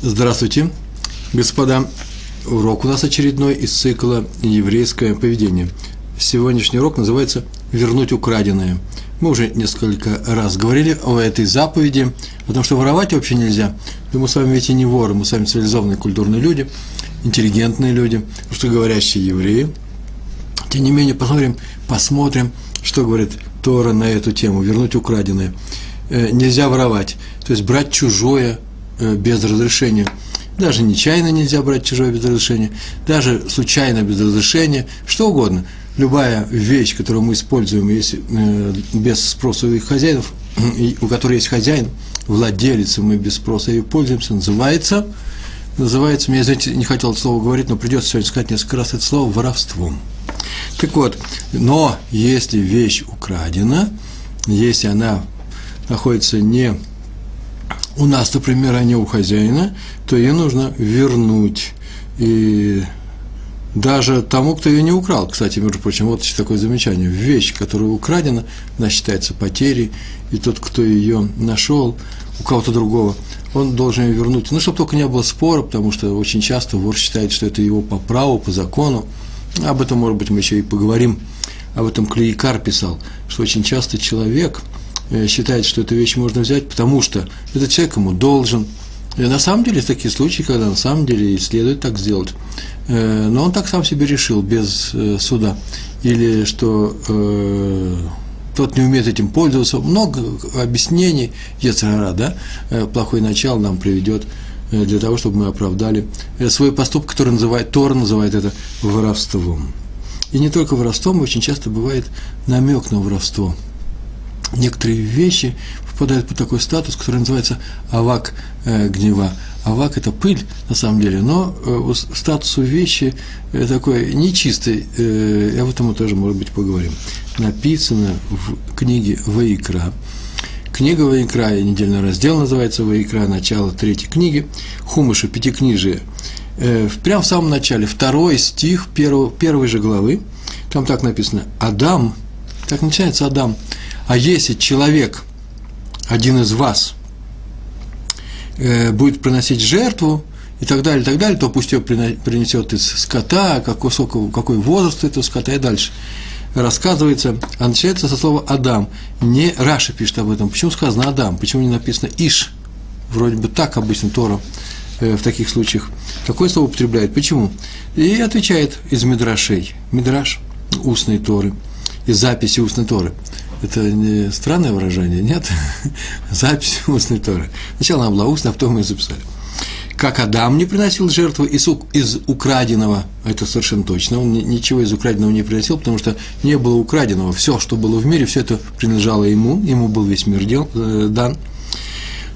Здравствуйте, господа. Урок у нас очередной из цикла «Еврейское поведение». Сегодняшний урок называется «Вернуть украденное». Мы уже несколько раз говорили о этой заповеди, о том, что воровать вообще нельзя. Но мы с вами ведь и не воры, мы с вами цивилизованные культурные люди, интеллигентные люди, что говорящие евреи. Тем не менее, посмотрим, посмотрим, что говорит Тора на эту тему, вернуть украденное. Э, нельзя воровать, то есть брать чужое без разрешения. Даже нечаянно нельзя брать чужое без разрешения, даже случайно без разрешения, что угодно. Любая вещь, которую мы используем если, э, без спроса у их хозяинов, у которой есть хозяин, владелец, мы без спроса ее пользуемся, называется, называется, мне, знаете, не хотел это слово говорить, но придется сегодня сказать несколько раз это слово, воровством. Так вот, но если вещь украдена, если она находится не у нас, например, не у хозяина, то ее нужно вернуть. И даже тому, кто ее не украл. Кстати, между прочим, вот еще такое замечание. Вещь, которая украдена, она считается потерей, и тот, кто ее нашел у кого-то другого, он должен ее вернуть. Ну, чтобы только не было спора, потому что очень часто вор считает, что это его по праву, по закону. Об этом, может быть, мы еще и поговорим. Об этом Клейкар писал, что очень часто человек – считает, что эту вещь можно взять, потому что этот человек ему должен. И на самом деле, есть такие случаи, когда на самом деле и следует так сделать. Э, но он так сам себе решил, без э, суда. Или что тот не умеет этим пользоваться. Много объяснений, Ецарара, да, плохое начало нам приведет для того, чтобы мы оправдали свой поступок, который называет, Тор называет это воровством. И не только воровством, очень часто бывает намек на воровство – некоторые вещи попадают под такой статус, который называется авак э, гнева. Авак – это пыль, на самом деле, но э, статус у вещи э, такой нечистый, и об этом мы тоже, может быть, поговорим. Написано в книге Ваикра. Книга Ваикра, недельный раздел называется Ваикра, начало третьей книги, Хумыша, пятикнижие. Прямо в самом начале, второй стих первого, первой же главы, там так написано «Адам», так начинается Адам – а если человек, один из вас, э, будет приносить жертву, и так далее, и так далее, то пусть ее принесет из скота, какой, какой возраст этого скота и дальше. Рассказывается, а начинается со слова Адам. Не Раша пишет об этом. Почему сказано Адам? Почему не написано Иш? Вроде бы так обычно Тора э, в таких случаях. Какое слово употребляет? Почему? И отвечает из Мидрашей. Мидраш, устной Торы, из записи устной Торы. Это не странное выражение, нет? Запись устной Торы. Сначала она была устная, а потом мы ее записали. Как Адам не приносил жертву из, из украденного, это совершенно точно, он ничего из украденного не приносил, потому что не было украденного. Все, что было в мире, все это принадлежало ему, ему был весь мир дел, э, дан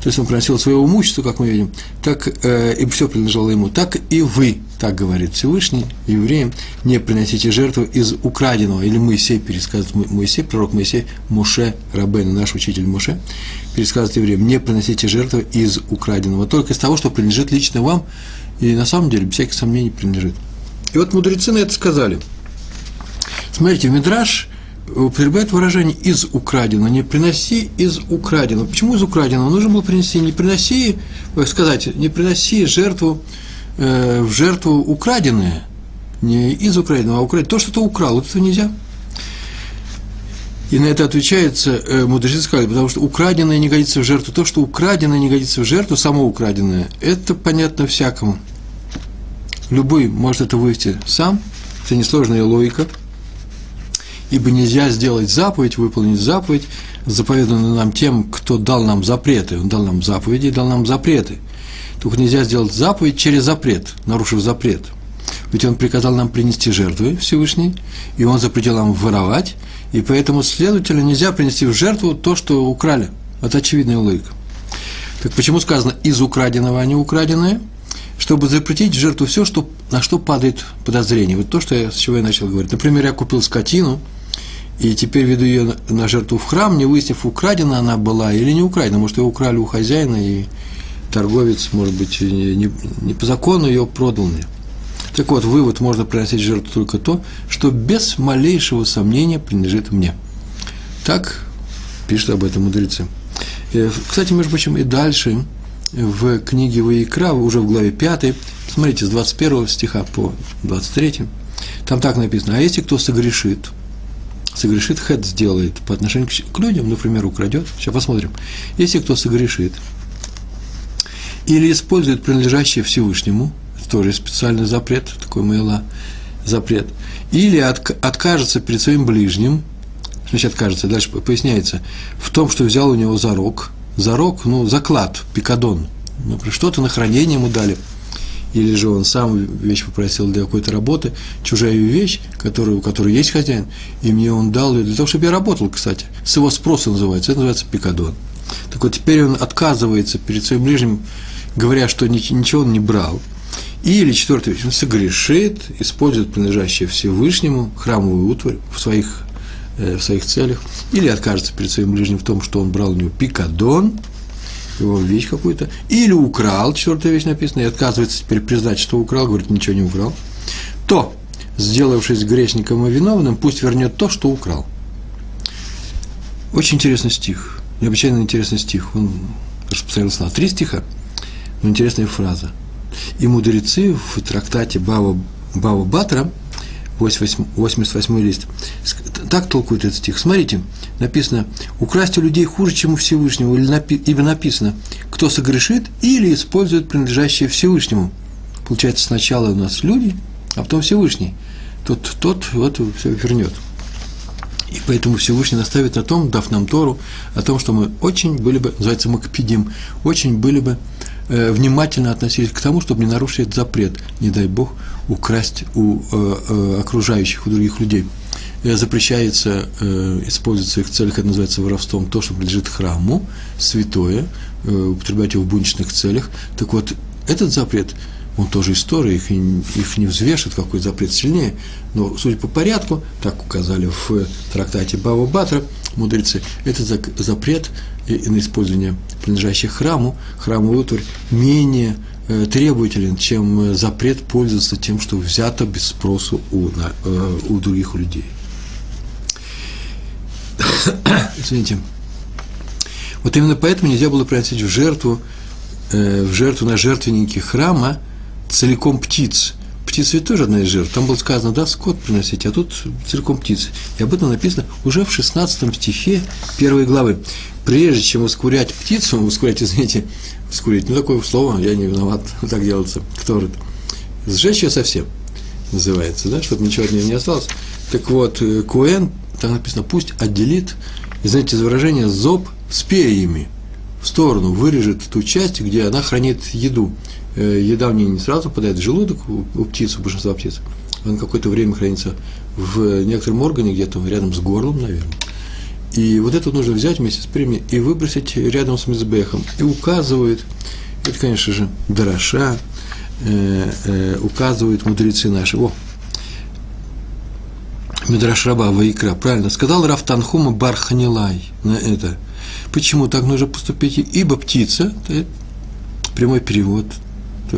то есть он приносил своего имущества, как мы видим, так э, и все принадлежало ему, так и вы, так говорит Всевышний, евреям, не приносите жертву из украденного, или Моисей пересказывает, Моисей, пророк Моисей, Моше, Рабен, наш учитель Моше, пересказывает евреям, не приносите жертву из украденного, только из того, что принадлежит лично вам, и на самом деле, без всяких сомнений, принадлежит. И вот мудрецы на это сказали. Смотрите, в Мидраш употребляет выражение «из украденного», не «приноси из украденного». Почему из украденного? Нужно было принести, не приноси, сказать, не приноси жертву, э, в жертву украденное, не из украденного, а украденное. То, что ты украл, вот это нельзя. И на это отвечается, э, мудрецы сказали, потому что украденное не годится в жертву. То, что украденное не годится в жертву, само украденное, это понятно всякому. Любой может это вывести сам, это несложная логика – ибо нельзя сделать заповедь, выполнить заповедь, заповеданную нам тем, кто дал нам запреты. Он дал нам заповеди и дал нам запреты. Только нельзя сделать заповедь через запрет, нарушив запрет. Ведь он приказал нам принести жертвы Всевышний, и он запретил нам воровать, и поэтому, следовательно, нельзя принести в жертву то, что украли. Это очевидная логика. Так почему сказано «из украденного, а не украденное»? Чтобы запретить жертву все, что, на что падает подозрение. Вот то, что я, с чего я начал говорить. Например, я купил скотину – и теперь веду ее на жертву в храм, не выяснив, украдена она была или не украдена. Может, ее украли у хозяина, и торговец, может быть, не, не, не по закону ее продал мне. Так вот, вывод, можно приносить жертву только то, что без малейшего сомнения принадлежит мне. Так пишут об этом мудрецы. Кстати, между прочим, и дальше в книге Ваикра, уже в главе 5, смотрите, с 21 стиха по 23, там так написано, а если кто согрешит, согрешит, хед сделает по отношению к людям, например, украдет, сейчас посмотрим, если кто согрешит, или использует принадлежащее Всевышнему, это тоже специальный запрет, такой мейла, запрет, или откажется перед своим ближним, значит откажется, дальше поясняется, в том, что взял у него зарок, зарок, ну, заклад, пикадон, ну, что-то на хранение ему дали, или же он сам вещь попросил для какой-то работы, чужая вещь, которую, у которой есть хозяин, и мне он дал ее для того, чтобы я работал, кстати, с его спроса называется, это называется пикадон. Так вот, теперь он отказывается перед своим ближним, говоря, что ничего он не брал, или, четвертая вещь, он согрешит, использует принадлежащее Всевышнему храмовую утварь в своих, э, в своих целях, или откажется перед своим ближним в том, что он брал у него пикадон, его вещь какую-то, или украл, четвертая вещь написана, и отказывается теперь признать, что украл, говорит, ничего не украл, то, сделавшись грешником и виновным, пусть вернет то, что украл. Очень интересный стих, необычайно интересный стих. Он распространился на три стиха, но интересная фраза – и мудрецы в трактате Бава, Бава Батра, 88 лист, так толкуют этот стих. Смотрите, написано, украсть у людей хуже, чем у Всевышнего, или напи, ибо написано, кто согрешит или использует принадлежащее Всевышнему. Получается, сначала у нас люди, а потом Всевышний. Тот, тот вот все вернет. И поэтому Всевышний наставит на том, дав нам Тору, о том, что мы очень были бы, называется Макпедим, очень были бы Э, внимательно относились к тому, чтобы не нарушить этот запрет, не дай Бог, украсть у э, э, окружающих, у других людей. Запрещается использовать в своих целях, это называется воровством, то, что принадлежит храму, святое, употреблять его в буничных целях. Так вот, этот запрет, он тоже история, их, их не взвешивает, какой запрет сильнее, но, судя по порядку, так указали в трактате Баба Батра, мудрецы, этот запрет на использование принадлежащих храму, храмовый утварь, менее э, требователен, чем э, запрет пользоваться тем, что взято без спросу у, э, у других людей. Извините. Вот именно поэтому нельзя было приносить в жертву, в жертву на жертвенники храма целиком птиц – птица ведь тоже одна из жертв. Там было сказано, да, скот приносить, а тут целиком птицы. И об этом написано уже в 16 стихе первой главы. Прежде чем ускурять птицу, ускурять, извините, ускурить, ну такое слово, я не виноват, так делается, кто это? Сжечь ее совсем, называется, да, чтобы ничего от нее не осталось. Так вот, э, Куэн, там написано, пусть отделит, знаете, из выражения зоб с перьями в сторону, вырежет ту часть, где она хранит еду. Э, еда в ней не сразу попадает в желудок у, у птиц, у большинства птиц. Он какое-то время хранится в некотором органе, где-то рядом с горлом, наверное. И вот это нужно взять вместе с прими и выбросить рядом с мизбехом. И указывает, это, конечно же, Дороша, э, э, указывают мудрецы наши. О, Мидраш Раба Ваикра, правильно, сказал Раф Танхума Барханилай на это. Почему так нужно поступить? Ибо птица, это прямой перевод,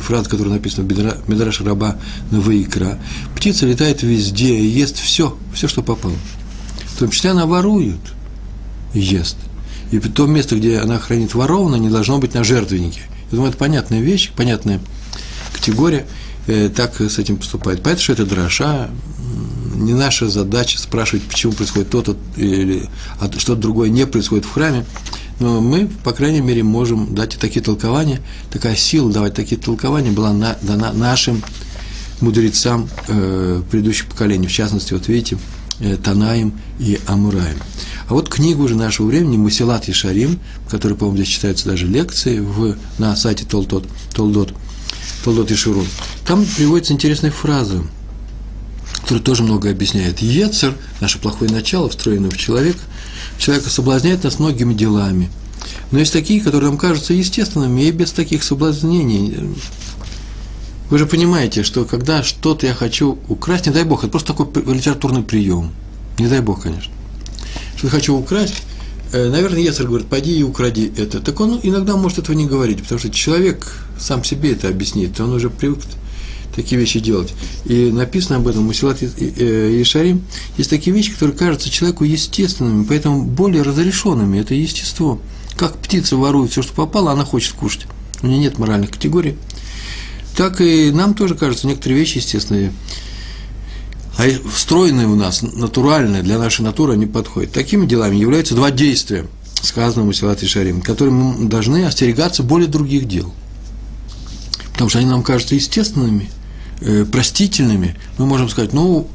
фраза, которая написана в Медраш Раба на Ваикра, птица летает везде и ест все, все, что попало. В том числе она ворует ест. И то место, где она хранит ворованное, не должно быть на жертвеннике. Я думаю, это понятная вещь, понятная категория, э, так с этим поступает. Поэтому, что это дроша, не наша задача спрашивать, почему происходит то-то или а что-то другое не происходит в храме. Но мы, по крайней мере, можем дать такие толкования, такая сила давать такие толкования была на, дана нашим мудрецам э, предыдущих поколений, в частности, вот видите, э, Танаем и Амураем. А вот книгу уже нашего времени Мусилат Ишарим, который, по-моему, здесь читаются даже лекции в, на сайте Толдот, Толдот, Толдот и Шурун, там приводится интересная фраза, которая тоже многое объясняет. Ецер, наше плохое начало, встроенное в человека – человека соблазняет нас многими делами. Но есть такие, которые нам кажутся естественными, и без таких соблазнений. Вы же понимаете, что когда что-то я хочу украсть, не дай бог, это просто такой литературный прием. Не дай бог, конечно. Что я хочу украсть, э, наверное, Ецер говорит, пойди и укради это. Так он иногда может этого не говорить, потому что человек сам себе это объяснит, он уже привык такие вещи делать. И написано об этом у Силат Ишарим. Есть такие вещи, которые кажутся человеку естественными, поэтому более разрешенными. Это естество. Как птица ворует все, что попало, она хочет кушать. у нее нет моральных категорий, так и нам тоже кажется некоторые вещи естественные, а встроенные у нас, натуральные, для нашей натуры не подходят. Такими делами являются два действия, сказанного Мусилат и Шарим, которые мы должны остерегаться более других дел. Потому что они нам кажутся естественными, э, простительными. Мы можем сказать, ну,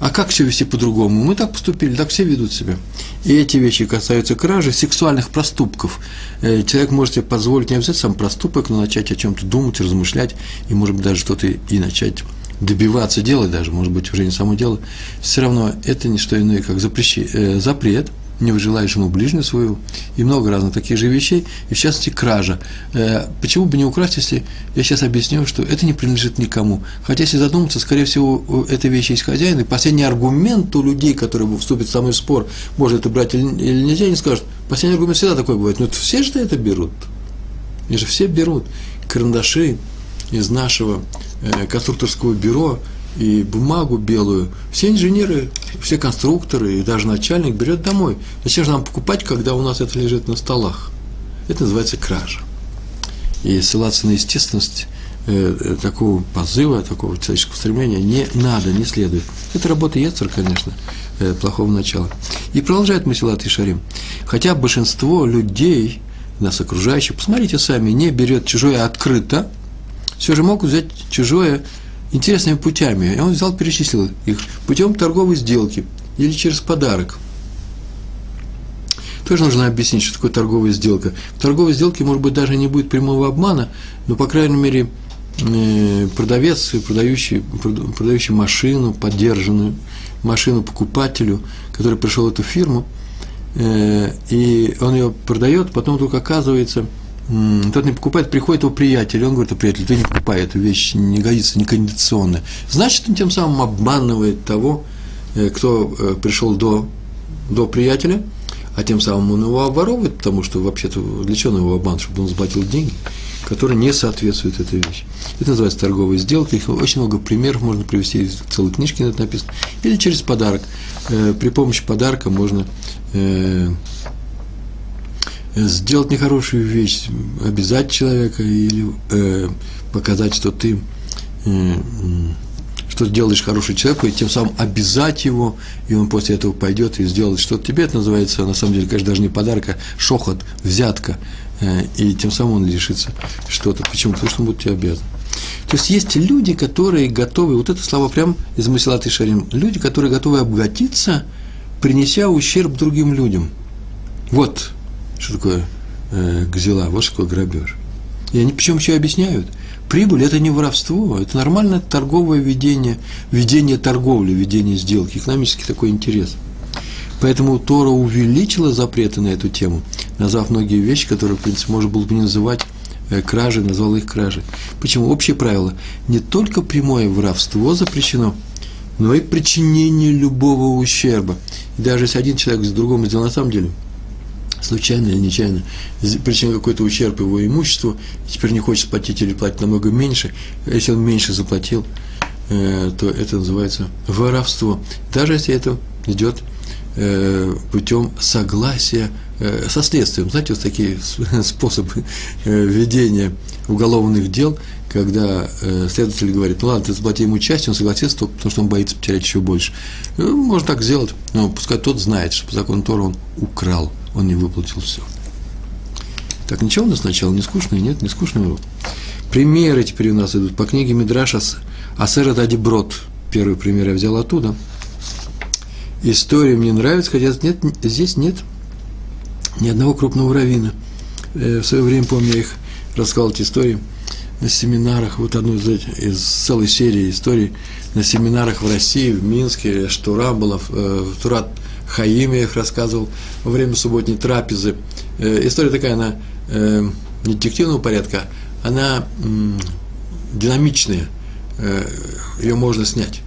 а как все вести по-другому? Мы так поступили, так все ведут себя. И эти вещи касаются кражи, сексуальных проступков. Э, человек может себе позволить не обязательно сам проступок, но начать о чем-то думать, размышлять, и, может быть, даже что-то и начать добиваться делать даже, может быть, уже не само дело. Все равно это не что иное, как запрещи, э, запрет – не желаешь ему ближнюю свою, и много разных таких же вещей, и в частности кража. Э, почему бы не украсть, если я сейчас объясню, что это не принадлежит никому. Хотя, если задуматься, скорее всего, эта вещь есть хозяин, и последний аргумент у людей, которые вступят в спор, может это брать или нельзя, они скажут, последний аргумент всегда такой бывает, но это все же это берут. И же все берут карандаши из нашего э, конструкторского бюро, и бумагу белую, все инженеры, все конструкторы и даже начальник берет домой. Зачем же нам покупать, когда у нас это лежит на столах? Это называется кража. И ссылаться на естественность э, э такого позыва, такого человеческого стремления не надо, не следует. Это работа Ецер, конечно, э, плохого начала. И продолжает Масилат и Шарим. Хотя большинство людей, нас окружающих, посмотрите сами, не берет чужое открыто, все же могут взять чужое интересными путями. И он взял, перечислил их путем торговой сделки или через подарок. Тоже нужно объяснить, что такое торговая сделка. В торговой сделке, может быть, даже не будет прямого обмана, но, по крайней мере, э, продавец, продающий, продающий машину, поддержанную машину покупателю, который пришел в эту фирму, э, и он ее продает, потом вдруг оказывается – тот не покупает, приходит его приятель, он говорит, приятель, ты не покупай эту вещь, не годится, не кондиционная. Значит, он тем самым обманывает того, э, кто э, пришел до, до приятеля, а тем самым он его обворовывает, потому что вообще-то для чего он его обманывает, чтобы он заплатил деньги, которые не соответствуют этой вещи. Это называется торговая сделка, их очень много примеров можно привести, целые книжки на это написано. Или через подарок. Э, при помощи подарка можно сделать нехорошую вещь, обязать человека или э, показать, что ты э, что делаешь хороший человеку, и тем самым обязать его, и он после этого пойдет и сделает что-то тебе. Это называется, на самом деле, конечно, даже не подарок, а шохот, взятка. Э, и тем самым он лишится что-то. Почему? Потому что он будет тебе обязан. То есть есть люди, которые готовы, вот это слова прям из Масилат и Шарим, люди, которые готовы обогатиться, принеся ущерб другим людям. Вот что такое э, гзела, вот что такое грабеж. И они причем еще объясняют, прибыль – это не воровство, это нормальное торговое ведение, ведение торговли, ведение сделки, экономический такой интерес. Поэтому Тора увеличила запреты на эту тему, назвав многие вещи, которые, в принципе, можно было бы не называть э, кражей, назвал их кражей. Почему? Общее правило – не только прямое воровство запрещено, но и причинение любого ущерба. И даже если один человек с другому сделал на самом деле – случайно или нечаянно причинил какой-то ущерб его имуществу, теперь не хочет платить или платить намного меньше, если он меньше заплатил, э, то это называется воровство. Даже если это идет э, путем согласия э, со следствием. Знаете, вот такие способы ведения уголовных дел, когда следователь говорит, ну ладно, ты заплати ему часть, он согласится только потому, что он боится потерять еще больше. Можно так сделать, но пускай тот знает, что по закону Тора он украл он не выплатил все. Так, ничего у нас сначала не скучно? Нет, не скучно урок. Примеры теперь у нас идут по книге Мидраша Асера Дадиброд. Первый пример я взял оттуда. История мне нравится, хотя нет, здесь нет ни одного крупного равина. Э, в свое время, помню, я их рассказал эти истории на семинарах, вот одну из, из целой серии историй на семинарах в России, в Минске, Штура была, э, Турат Хаим я их рассказывал во время субботней трапезы. Э, история такая, она э, не детективного порядка, она динамичная, э, ее можно снять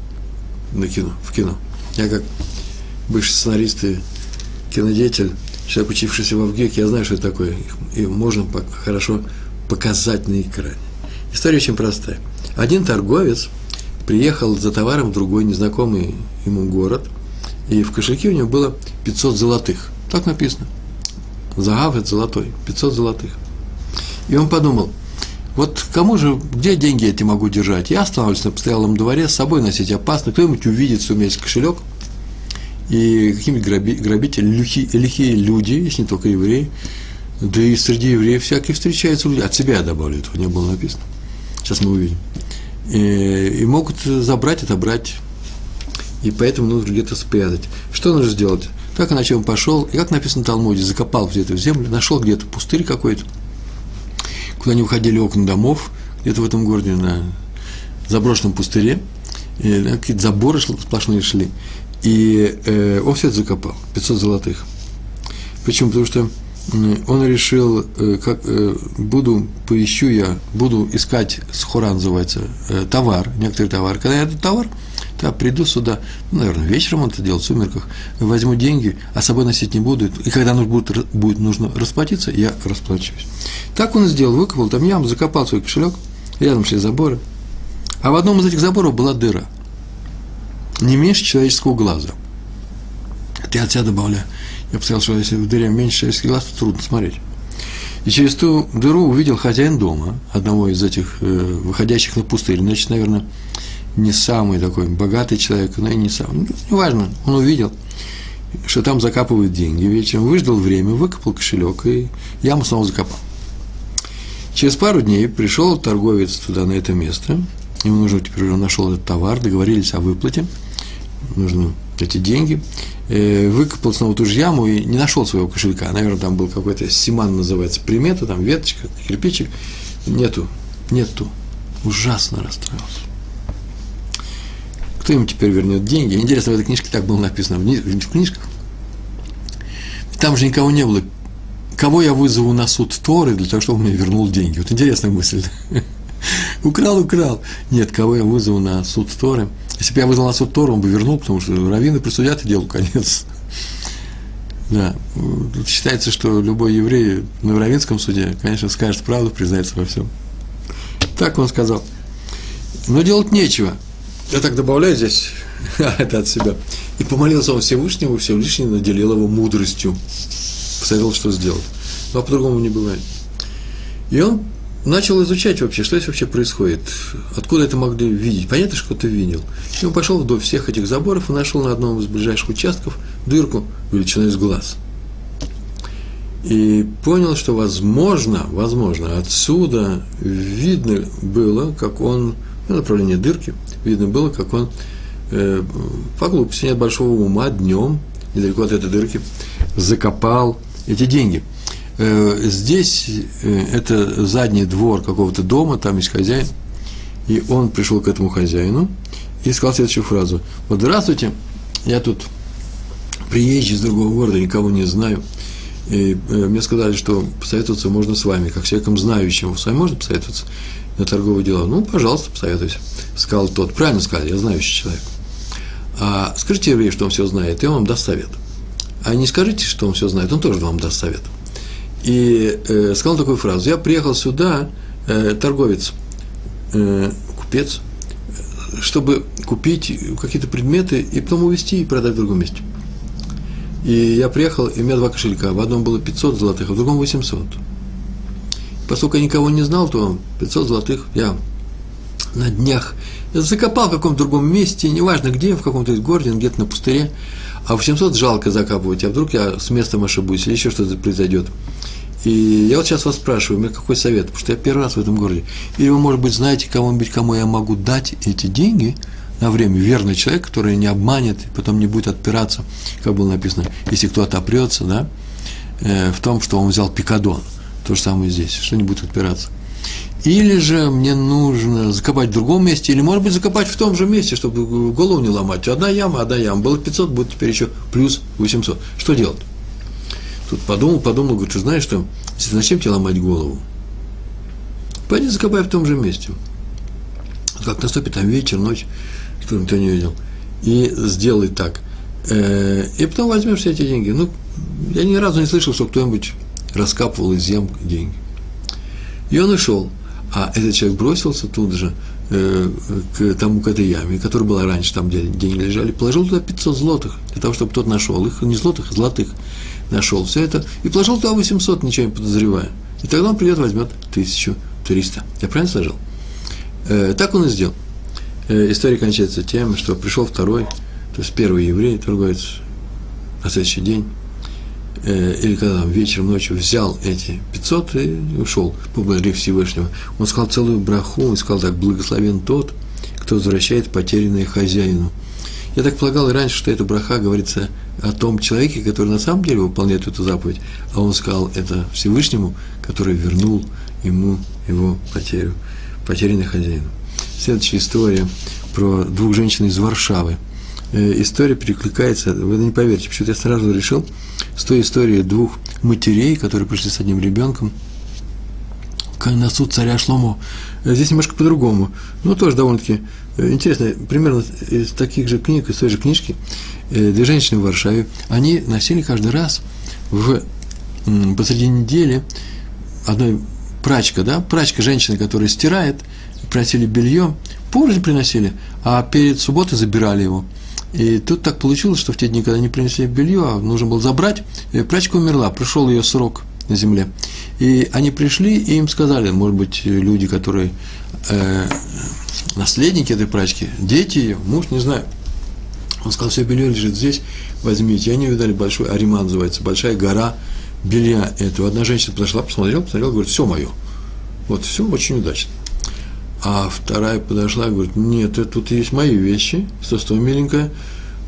на кино, в кино. Я как бывший сценарист и кинодеятель, человек, учившийся в ВГИК, я знаю, что это такое. И можно хорошо показать на экране. История очень простая. Один торговец приехал за товаром в другой незнакомый ему город – и в кошельке у него было 500 золотых. Так написано. Загав – это золотой, 500 золотых. И он подумал, Вот кому же, где деньги эти могу держать? Я останавливаюсь на постоялом дворе, с собой носить опасно. Кто-нибудь увидит, что у меня есть кошелек, и какие-нибудь граби, грабители, лихие, лихие люди, если не только евреи, да и среди евреев всякие встречаются люди. От себя я добавлю, этого не было написано. Сейчас мы увидим. И, и могут забрать, отобрать. И поэтому нужно где-то спрятать. Что нужно сделать? Так иначе он пошел, и как написано в Талмуде, закопал где-то в землю, нашел где-то пустырь какой-то, куда не выходили окна домов, где-то в этом городе на заброшенном пустыре, какие-то заборы сплошные шли, и э, он все это закопал, 500 золотых. Почему? Потому что он решил, э, как э, буду, поищу я, буду искать, схора называется, э, товар, некоторый товар. Когда я этот товар, то приду сюда, ну, наверное, вечером он это делает, в сумерках, возьму деньги, а с собой носить не буду, и когда нужно будет, будет нужно расплатиться, я расплачусь. Так он сделал, выкопал там яму, закопал свой кошелек, рядом шли заборы, а в одном из этих заборов была дыра, не меньше человеческого глаза. Это я от себя добавляю. Я сказал, что если в дыре меньше человеческих глаз, то трудно смотреть. И через ту дыру увидел хозяин дома, одного из этих э, выходящих на пустырь. Значит, наверное, не самый такой богатый человек, но и не самый. Ну, неважно, он увидел, что там закапывают деньги вечером, выждал время, выкопал кошелек и яму снова закопал. Через пару дней пришел торговец туда, на это место, ему нужно теперь уже нашел этот товар, договорились о выплате, нужно эти деньги, э, выкопал снова ту же яму и не нашел своего кошелька. Наверное, там был какой-то симан, называется, примета, там веточка, кирпичик. Нету, нету. Ужасно расстроился. Кто ему теперь вернет деньги? Интересно, в этой книжке так было написано, в книжках. Там же никого не было. Кого я вызову на суд Торы для того, чтобы он мне вернул деньги? Вот интересная мысль. Украл, украл. Нет, кого я вызову на суд Торы? Если бы я вызвал на суд Тору, он бы вернул, потому что раввины присудят и делу конец. Да, тут считается, что любой еврей на раввинском суде, конечно, скажет правду, признается во всем. Так он сказал. Но делать нечего. Я так добавляю здесь, это от себя. И помолился он Всевышнему, Всевышний наделил его мудростью. Посоветовал, что сделать. Ну, а по-другому не бывает. И он начал изучать вообще, что здесь вообще происходит, откуда это могли видеть. Понятно, что кто-то видел. И он пошел вдоль всех этих заборов и нашел на одном из ближайших участков дырку величиной из глаз. И понял, что возможно, возможно, отсюда видно было, как он, ну, направление дырки, видно было, как он э, по глупости, нет большого ума, днем, недалеко от этой дырки, закопал эти деньги – Э, здесь э, это задний двор какого-то дома, там есть хозяин, и он пришел к этому хозяину и сказал следующую фразу. Вот здравствуйте, я тут приезжий из другого города, никого не знаю, и э, мне сказали, что посоветоваться можно с вами, как человеком знающим. С вами можно посоветоваться на торговые дела? Ну, пожалуйста, посоветуйся. Сказал тот. Правильно сказали, я знающий человек. А скажите еврею, что он все знает, и он вам даст совет. А не скажите, что он все знает, он тоже вам даст совет и э, сказал такую фразу. Я приехал сюда, э, торговец, э, купец, чтобы купить какие-то предметы и потом увезти и продать в другом месте. И я приехал, и у меня два кошелька. В одном было 500 золотых, а в другом 800. Поскольку я никого не знал, то 500 золотых я на днях закопал в каком-то другом месте, неважно где, в каком-то городе, где-то на пустыре, а 800 жалко закапывать, а вдруг я с местом ошибусь или еще что-то произойдет. И я вот сейчас вас спрашиваю, у меня какой совет, потому что я первый раз в этом городе. Или вы, может быть, знаете кому-нибудь, кому я могу дать эти деньги на время, верный человек, который не обманет, и потом не будет отпираться, как было написано, если кто отопрется, да, э, в том, что он взял пикадон. То же самое здесь, что не будет отпираться. Или же мне нужно закопать в другом месте, или, может быть, закопать в том же месте, чтобы голову не ломать. Одна яма, одна яма. Было 500, будет теперь еще плюс 800. Что делать? Тут подумал, подумал, говорит, знаешь что, зачем тебе ломать голову? Пойди закопай в том же месте. Как наступит там вечер, ночь, что никто не видел. И сделай так. Э, и потом возьмешь все эти деньги. Ну, я ни разу не слышал, что кто-нибудь раскапывал из зем деньги. И он ушел. А этот человек бросился тут же э, к тому, к этой яме, которая была раньше, там, где деньги лежали, положил туда 500 злотых, для того, чтобы тот нашел их, не злотых, а золотых, нашел все это, и положил туда 800, ничего не подозревая. И тогда он придет, возьмет тысячу 300. Я правильно сложил? Э, так он и сделал. Э, история кончается тем, что пришел второй, то есть первый еврей, торговец, на следующий день, э, или когда вечером, ночью взял эти 500 и ушел, поблагодарив Всевышнего. Он сказал целую браху, он сказал так, благословен тот, кто возвращает потерянное хозяину. Я так полагал и раньше, что эта браха говорится о том человеке, который на самом деле выполняет эту заповедь, а он сказал это Всевышнему, который вернул ему его потерю, потерянный хозяину. Следующая история про двух женщин из Варшавы. Э, история перекликается, вы не поверите, почему-то я сразу решил, с той историей двух матерей, которые пришли с одним ребенком на суд царя Шломо. Э, здесь немножко по-другому, но тоже довольно-таки э, интересно. Примерно из таких же книг, из той же книжки, две женщины в Варшаве, они носили каждый раз в, посреди недели одной прачка, да, прачка женщина, которая стирает, приносили белье, позже приносили, а перед субботой забирали его. И тут так получилось, что в те дни, когда они принесли белье, а нужно было забрать, прачка умерла, пришел ее срок на земле. И они пришли, и им сказали, может быть, люди, которые э, наследники этой прачки, дети ее, муж, не знаю. Он сказал, все белье лежит здесь, возьмите. И они видали большой, Арима называется, большая гора белья этого. Одна женщина подошла, посмотрела, посмотрела, говорит, все мое. Вот, все очень удачно. А вторая подошла и говорит, нет, тут есть мои вещи, что, что, миленькая,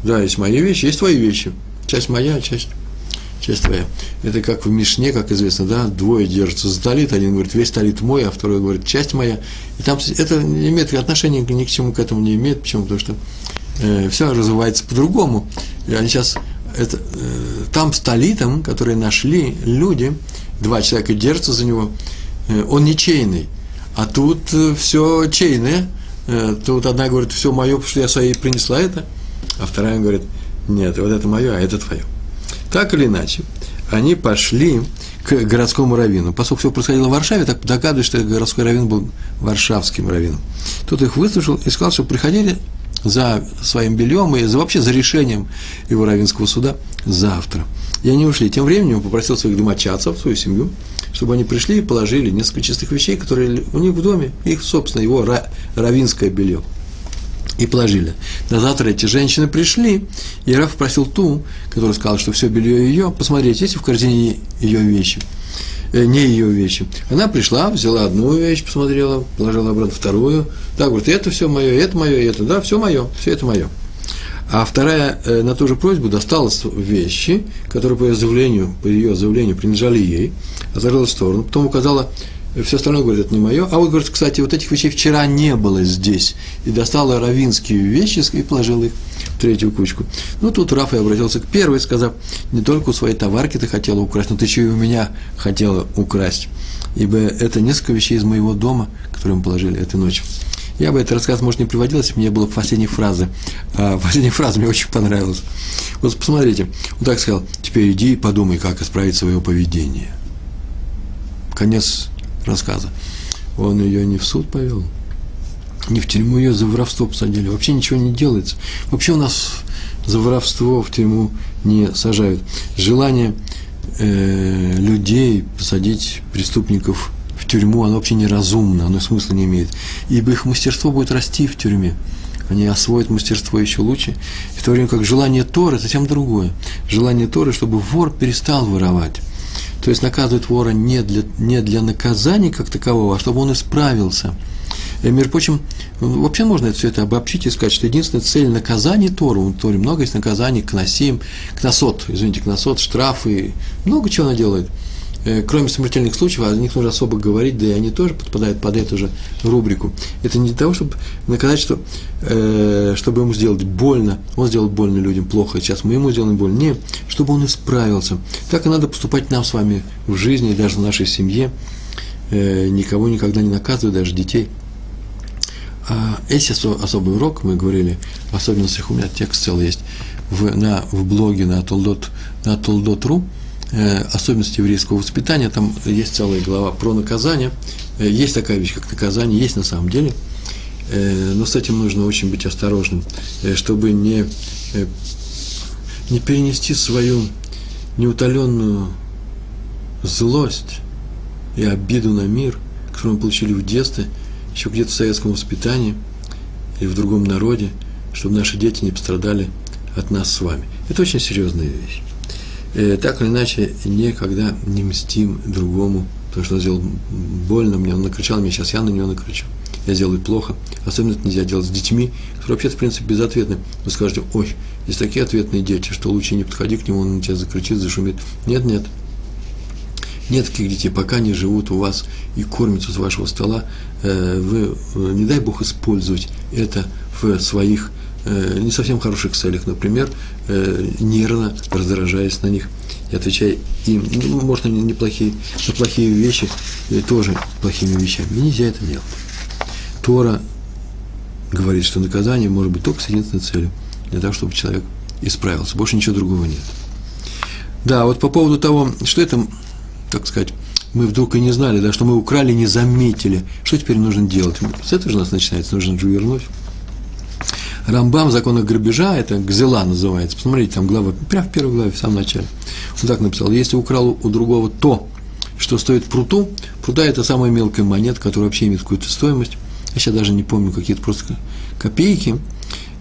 да, есть мои вещи, есть твои вещи. Часть моя, часть, часть твоя. Это как в Мишне, как известно, да, двое держатся за талит, один говорит, весь талит мой, а второй говорит, часть моя. И там это не имеет отношения ни к чему к этому не имеет, почему? Потому что э, все развивается по-другому. И они сейчас это, э, там с талитом, которые нашли люди, два человека держатся за него, э, он ничейный. А тут э, все чейное. Э, тут одна говорит, все мое, потому что я своей принесла это, а вторая говорит, нет, вот это мое, а это твое. Так или иначе, они пошли к городскому раввину. Поскольку все происходило в Варшаве, так догадываюсь, что городской раввин был варшавским раввином. Тут их выслушал и сказал, что приходили за своим бельем и за, вообще за решением его равинского суда завтра. И они ушли. Тем временем он попросил своих домочадцев, свою семью, чтобы они пришли и положили несколько чистых вещей, которые у них в доме, их, собственно, его равинское белье. И положили. На завтра эти женщины пришли, и Раф просил ту, которая сказала, что все белье ее, посмотреть, есть в корзине ее вещи. Э, не ее вещи. Она пришла, взяла одну вещь, посмотрела, положила обратно вторую. Так, говорит, это все мое, это мое, это, да, все мое, все это мое. А вторая э, на ту же просьбу достала вещи, которые по ее заявлению, по ее заявлению принадлежали ей, отложила в сторону, потом указала все остальное, говорит, это не мое. А вот, говорит, кстати, вот этих вещей вчера не было здесь. И достала равинские вещи и положила их в третью кучку. Ну, тут Рафа обратился к первой, сказав, не только у своей товарки ты хотела украсть, но ты еще и у меня хотела украсть. Ибо это несколько вещей из моего дома, которые мы положили этой ночью. Я бы этот рассказ, может, не приводил, если бы мне было в последней фразе. А последняя фраза мне очень понравилась. Вот посмотрите, он так сказал, теперь иди и подумай, как исправить свое поведение. Конец рассказа. Он ее не в суд повел, не в тюрьму ее за воровство посадили. Вообще ничего не делается. Вообще у нас за воровство в тюрьму не сажают. Желание э, людей посадить преступников в тюрьму, оно вообще неразумно, оно смысла не имеет. Ибо их мастерство будет расти в тюрьме. Они освоят мастерство еще лучше. В то время как желание Торы совсем другое. Желание Торы, чтобы вор перестал воровать. То есть наказывает вора не для, не для наказания как такового, а чтобы он исправился. И, между прочим, вообще можно это все это обобщить и сказать, что единственная цель наказания Тору, у Торе много есть наказаний, кносим, кносот, извините, кносот, штрафы, много чего она делает – Э, кроме смертельных случаев, о них нужно особо говорить, да и они тоже подпадают под эту же рубрику. Это не для того, чтобы наказать, что, э, чтобы ему сделать больно, он сделал больно людям плохо, сейчас мы ему сделаем больно. Нет, чтобы он исправился. Так и надо поступать нам с вами в жизни, даже в нашей семье. Э, никого никогда не наказывать, даже детей. А есть особый урок, мы говорили, в особенностях у меня текст целый есть, в, на, в блоге на Толдот, на Толдот.ру, Э, особенности еврейского воспитания, там есть целая глава про наказание. Э, есть такая вещь, как наказание, есть на самом деле, э, но с этим нужно очень быть осторожным, чтобы не, не перенести свою неутоленную злость и обиду на мир которую мы получили в детстве, еще где-то в советском воспитании или в другом народе, чтобы наши дети не пострадали от нас с вами. Это очень серьезная вещь. Э, так или иначе, никогда не мстим другому, потому что он сделал больно мне, он накричал мне, сейчас я на него накричу. Я сделаю плохо. Особенно это нельзя делать с детьми, которые вообще, в принципе, безответны. Вы скажете, ой, есть такие ответные дети, что лучше не подходи к нему, он на тебя закричит, зашумит. Нет, нет. Нет таких детей, пока они живут у вас и кормятся с вашего стола, э, вы, э, не дай Бог, использовать это в своих Э, не совсем хороших целях, например, э, нервно раздражаясь на них и отвечая им, ну, может, они неплохие, но плохие вещи и тоже плохими вещами. И нельзя это делать. Тора говорит, что наказание может быть только с единственной целью, для того, чтобы человек исправился. Больше ничего другого нет. Да, вот по поводу того, что это, так сказать, мы вдруг и не знали, да, что мы украли, не заметили. Что теперь нужно делать? С этого же нас начинается, нужно же вернуть. Рамбам законах грабежа, это Гзела называется, посмотрите, там глава, прямо в первой главе, в самом начале. Он так написал, если украл у другого то, что стоит пруту, прута – это самая мелкая монета, которая вообще имеет какую-то стоимость, я сейчас даже не помню, какие-то просто копейки,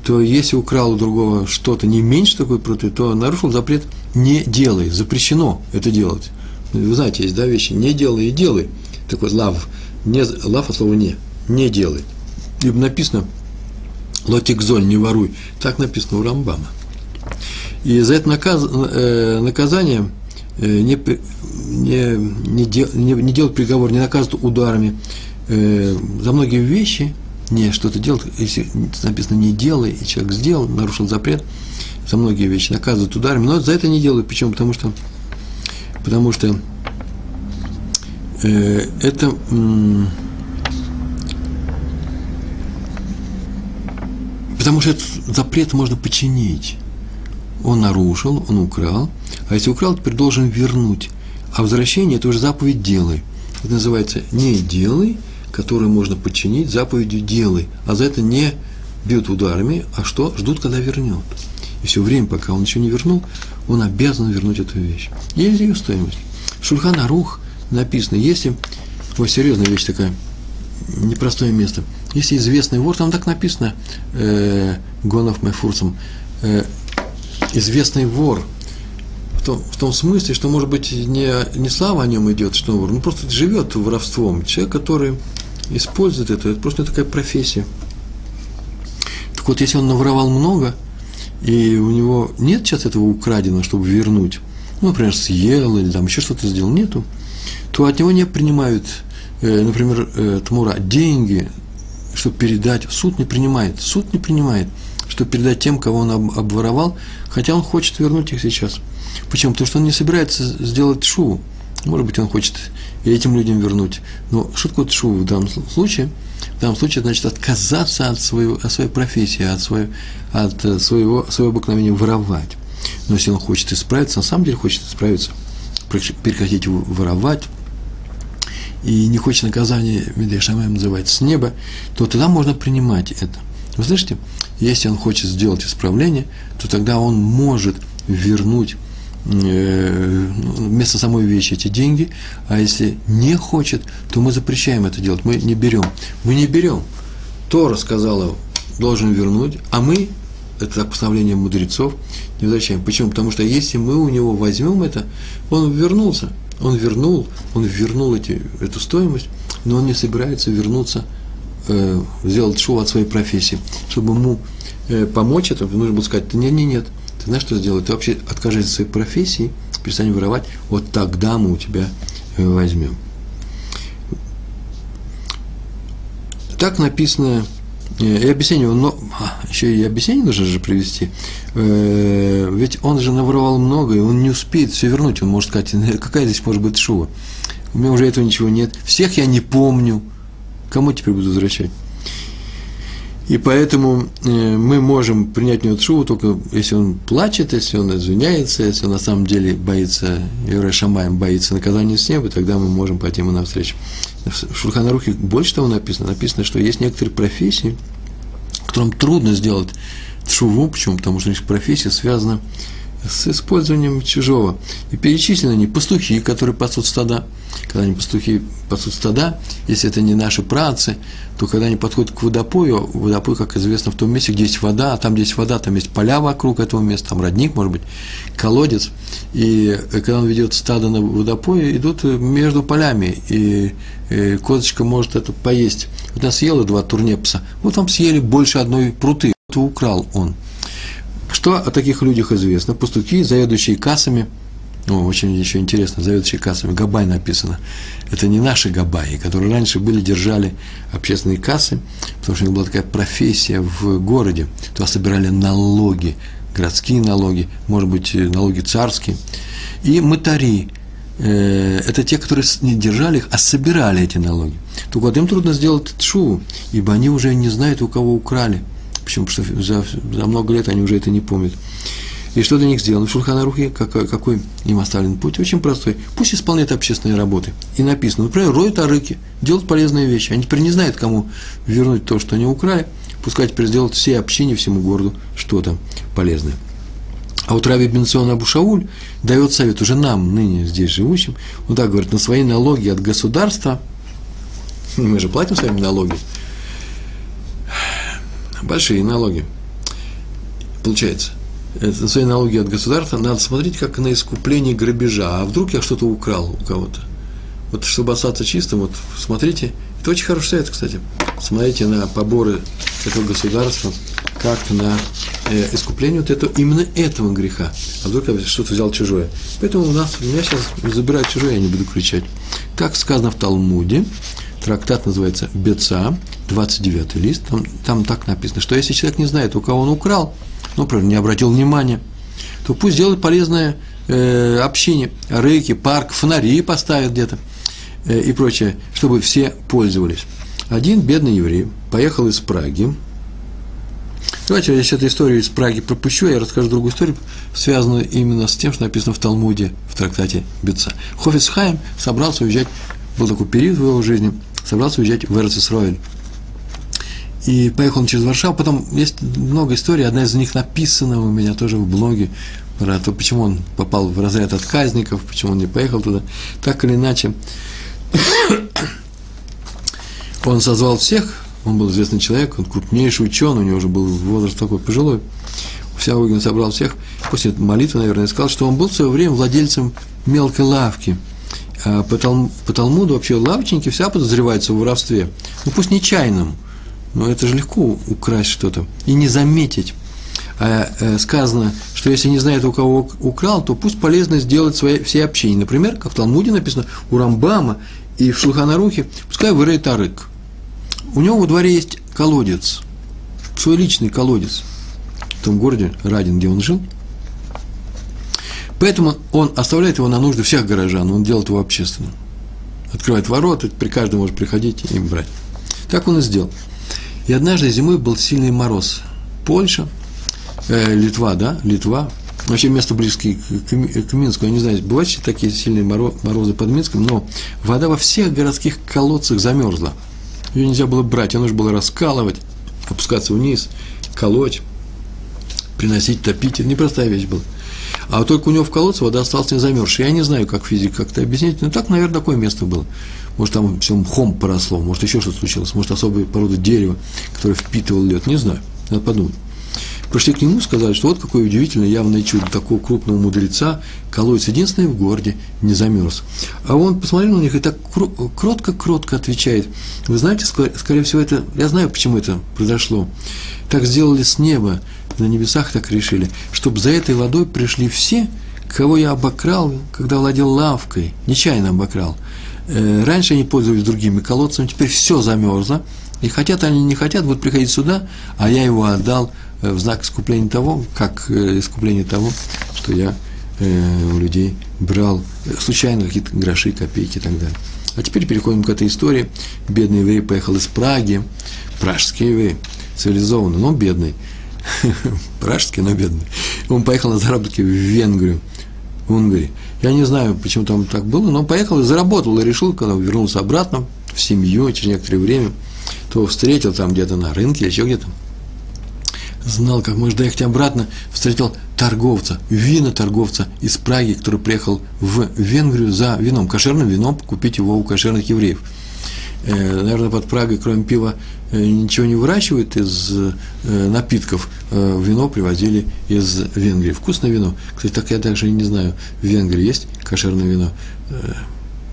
то если украл у другого что-то не меньше такой пруты, то нарушил запрет «не делай», запрещено это делать. Вы знаете, есть, да, вещи «не делай» и «делай». Так вот, лав, не, лав от слова «не», «не делай». Либо написано – Лотикзоль, не воруй. Так написано у Рамбама. И за это наказ, э, наказание э, не, не, не, дел, не, не делать приговор, не наказывать ударами э, за многие вещи, не что-то делать, если написано не делай, и человек сделал, нарушил запрет, за многие вещи наказывают ударами, но за это не делают. Почему? Потому что, потому что э, это Потому что этот запрет можно починить. Он нарушил, он украл, а если украл, теперь должен вернуть. А возвращение – это уже заповедь «делай». Это называется «не делай», которую можно подчинить заповедью «делай». А за это не бьют ударами, а что? Ждут, когда вернет. И все время, пока он еще не вернул, он обязан вернуть эту вещь. Есть ее стоимость. Шульхан Арух написано, если, вот серьезная вещь такая, непростое место – если известный вор, там так написано, э, Гонов Майфурсом, э, известный вор, в том, в том смысле, что, может быть, не, не слава о нем идет, что он вор, ну просто живет воровством. Человек, который использует это, это просто такая профессия. Так вот, если он наворовал много, и у него нет сейчас этого украденного, чтобы вернуть, ну, например, съел или там еще что-то сделал, нету, то от него не принимают, например, э, тмура, деньги чтобы передать, суд не принимает, суд не принимает, чтобы передать тем, кого он обворовал, хотя он хочет вернуть их сейчас. Почему? Потому что он не собирается сделать шу. Может быть, он хочет и этим людям вернуть. Но такое шу в данном случае? В данном случае, значит, отказаться от, своего, от своей профессии, от, своего, от э, своего, своего обыкновения воровать. Но если он хочет исправиться, на самом деле хочет исправиться, прекратить воровать, и не хочет наказания, Медешамаем называется, с неба, то тогда можно принимать это. Вы слышите? Если он хочет сделать исправление, то тогда он может вернуть э, вместо самой вещи эти деньги, а если не хочет, то мы запрещаем это делать, мы не берем. Мы не берем. Тора сказала, должен вернуть, а мы, это постановление мудрецов, не возвращаем. Почему? Потому что если мы у него возьмем это, он вернулся – он вернул, он вернул эти, эту стоимость, но он не собирается вернуться, э, сделать шоу от своей профессии. Чтобы ему э, помочь этому, нужно было сказать, нет, нет, нет, ты знаешь, что сделать? Ты вообще откажись от своей профессии, перестань воровать, вот тогда мы у тебя э, возьмем. Так написано и объяснение, но а, еще и объяснение нужно же привести. Э, ведь он же наворовал много, и он не успеет все вернуть. Он может сказать, какая здесь может быть шува? У меня уже этого ничего нет. Всех я не помню. Кому теперь буду возвращать? И поэтому э, мы можем принять у него шуву только если он плачет, если он извиняется, если он на самом деле боится, Юра Шамаем боится наказания с неба, тогда мы можем пойти ему навстречу. В Шульханарухе больше того написано. Написано, что есть некоторые профессии, которым трудно сделать шуву, почему? Потому что их профессия связана использованием чужого. И перечислены они пастухи, которые пасут стада. Когда они пастухи пасут стада, если это не наши працы, то когда они подходят к водопою, водопой, как известно, в том месте, где есть вода, а там, где есть вода, там есть поля вокруг этого места, там родник, может быть, колодец. И когда он ведет стадо на водопое, идут между полями, и козочка может это поесть. Вот она съела два турнепса, вот там съели больше одной пруты, это украл он. Что о таких людях известно? Пастухи, заведующие кассами, о, очень еще интересно, заведующие кассами, Габай написано. Это не наши Габаи, которые раньше были, держали общественные кассы, потому что у них была такая профессия в городе. Туда собирали налоги, городские налоги, может быть, налоги царские. И мытари, э, это те, которые не держали их, а собирали эти налоги. Только вот им трудно сделать шу, ибо они уже не знают, у кого украли – Почему? Потому что за, за много лет они уже это не помнят. И что для них сделано в Шульханарухе? Какой, какой им оставлен путь? Очень простой. Пусть исполняют общественные работы. И написано, например, роют арыки, делают полезные вещи. Они теперь не знают, кому вернуть то, что они украли. Пускай теперь сделают все общине, всему городу что-то полезное. А вот Раби Бенцион Абушауль дает совет уже нам, ныне здесь живущим, он так говорит, на свои налоги от государства, мы же платим с вами налоги, большие налоги. Получается, это свои налоги от государства надо смотреть как на искупление грабежа. А вдруг я что-то украл у кого-то? Вот чтобы остаться чистым, вот смотрите, это очень хороший совет, кстати. Смотрите на поборы этого государства, как на э, искупление вот этого, именно этого греха. А вдруг я что-то взял чужое. Поэтому у нас, у меня сейчас забирают чужое, я не буду кричать. Как сказано в Талмуде, трактат называется «Беца», 29 лист, там, там так написано, что если человек не знает, у кого он украл, ну, например, не обратил внимания, то пусть делает полезное э, общение, рейки, парк, фонари поставит где-то э, и прочее, чтобы все пользовались. Один бедный еврей поехал из Праги. Давайте я сейчас эту историю из Праги пропущу, я расскажу другую историю, связанную именно с тем, что написано в Талмуде, в трактате Беца. Хофиц Хайм собрался уезжать, был такой период в его жизни, собрался уезжать в Эрцисроэль, и поехал он через Варшаву. Потом есть много историй, одна из них написана у меня тоже в блоге, про то, почему он попал в разряд отказников, почему он не поехал туда. Так или иначе, он созвал всех, он был известный человек, он крупнейший ученый, у него уже был возраст такой пожилой. Вся он собрал всех, после молитвы, наверное, сказал, что он был в свое время владельцем мелкой лавки. А по, Талмуду вообще лавочники вся подозреваются в воровстве. Ну, пусть нечаянном, но это же легко украсть что-то и не заметить. А, э, сказано, что если не знает, у кого украл, то пусть полезно сделать свои, все общения. Например, как в Талмуде написано, у Рамбама и в Шулханарухе, пускай выроет арык. У него во дворе есть колодец, свой личный колодец в том городе Радин, где он жил. Поэтому он оставляет его на нужды всех горожан, он делает его общественным. Открывает ворота, при каждом может приходить и брать. Так он и сделал. И однажды зимой был сильный мороз. Польша, э, Литва, да, Литва, вообще место близкое к, к, Минску, я не знаю, бывают ли такие сильные морозы под Минском, но вода во всех городских колодцах замерзла. Ее нельзя было брать, ее нужно было раскалывать, опускаться вниз, колоть, приносить, топить. Это непростая вещь была. А только у него в колодце вода осталась не замерзшей. Я не знаю, как физик как-то объяснить, но так, наверное, такое место было. Может, там все мхом поросло, может, еще что-то случилось, может, особая порода дерева, которое впитывал лед, не знаю, надо подумать. Пришли к нему, сказали, что вот какое удивительное явное чудо такого крупного мудреца, колодец единственный в городе, не замерз. А он посмотрел на них и так кротко-кротко отвечает. Вы знаете, скорее всего, это, я знаю, почему это произошло. Так сделали с неба, на небесах так решили, чтобы за этой водой пришли все, кого я обокрал, когда владел лавкой, нечаянно обокрал. Э, раньше они пользовались другими колодцами, теперь все замерзло, и хотят они не хотят, будут приходить сюда, а я его отдал э, в знак искупления того, как э, искупление того, что я у людей брал случайно какие-то гроши, копейки и так далее. А теперь переходим к этой истории. Бедный еврей поехал из Праги, пражский еврей, цивилизованный, но бедный, пражский, но бедный. Он поехал на заработки в Венгрию, в Унгарии. Я не знаю, почему там так было, но поехал и заработал, и решил, когда вернулся обратно в семью через некоторое время, то встретил там где-то на рынке еще где-то знал, как можно доехать обратно, встретил торговца, виноторговца из Праги, который приехал в Венгрию за вином, кошерным вином, купить его у кошерных евреев. Э, наверное, под Прагой, кроме пива, э, ничего не выращивают из э, напитков. Вино привозили из Венгрии. Вкусное вино. Кстати, так я даже не знаю, в Венгрии есть кошерное вино.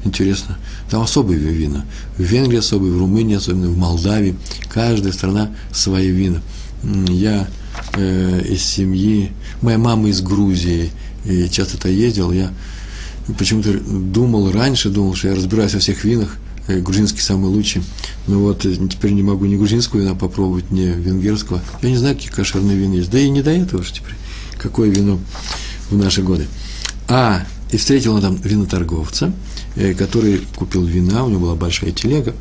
Интересно. Там особые вина. В Венгрии особые, в Румынии особенно, в Молдавии. Каждая страна свои вина. Я из семьи, моя мама из Грузии, и часто то ездил, я почему-то думал раньше, думал, что я разбираюсь во всех винах, грузинский самый лучший. Но вот э, теперь не могу ни грузинского вина попробовать, ни венгерского. Я не знаю, какие кошерные вины есть. Да и не до этого же теперь. Какое вино в наши годы. А, и встретил он там виноторговца, э, который купил вина, у него была большая телега,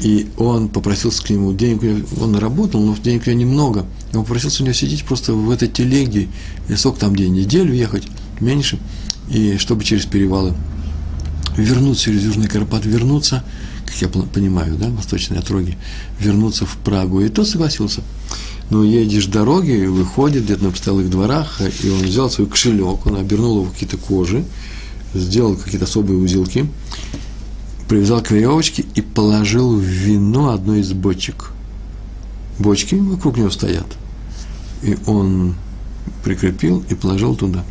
и он попросился к нему, денег он работал, но денег у него немного, он попросился у него сидеть просто в этой телеге, и сколько там день, неделю ехать, меньше, и чтобы через перевалы вернуться, через Южный Карпат вернуться, как я понимаю, да, восточные отроги, вернуться в Прагу, и тот согласился. Но едешь дороги, выходит где-то на постоялых дворах, и он взял свой кошелек, он обернул его какие-то кожи, сделал какие-то особые узелки, привязал к веревочке и положил в вино одной из бочек. Бочки вокруг него стоят. И он прикрепил и положил туда.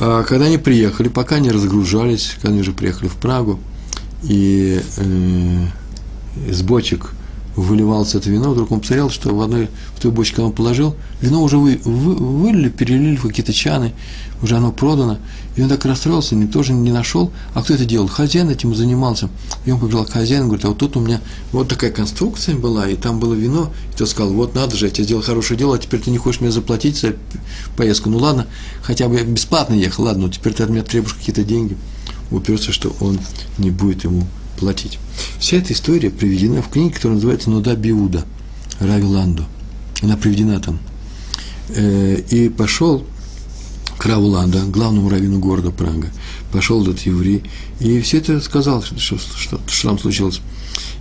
А когда они приехали, пока они разгружались, когда они уже приехали в Прагу, и э, из бочек выливалось это вино, вдруг он посмотрел, что в одной, в той бочке он положил, вино уже вы, вы, вылили, перелили в какие-то чаны, уже оно продано, и он так расстроился, никто же не нашел, а кто это делал? Хозяин этим занимался, и он побежал к хозяину, говорит, а вот тут у меня вот такая конструкция была, и там было вино, и тот сказал, вот надо же, я тебе сделал хорошее дело, а теперь ты не хочешь мне заплатить за поездку, ну ладно, хотя бы я бесплатно ехал, ладно, но теперь ты от меня требуешь какие-то деньги, уперся, что он не будет ему платить. Вся эта история приведена в книге, которая называется «Нуда Биуда» Рави Ланду. Она приведена там. Э, и пошел к Раву Ланда, главному раввину города Прага, пошел этот еврей, и все это сказал, что, что, что, что там случилось.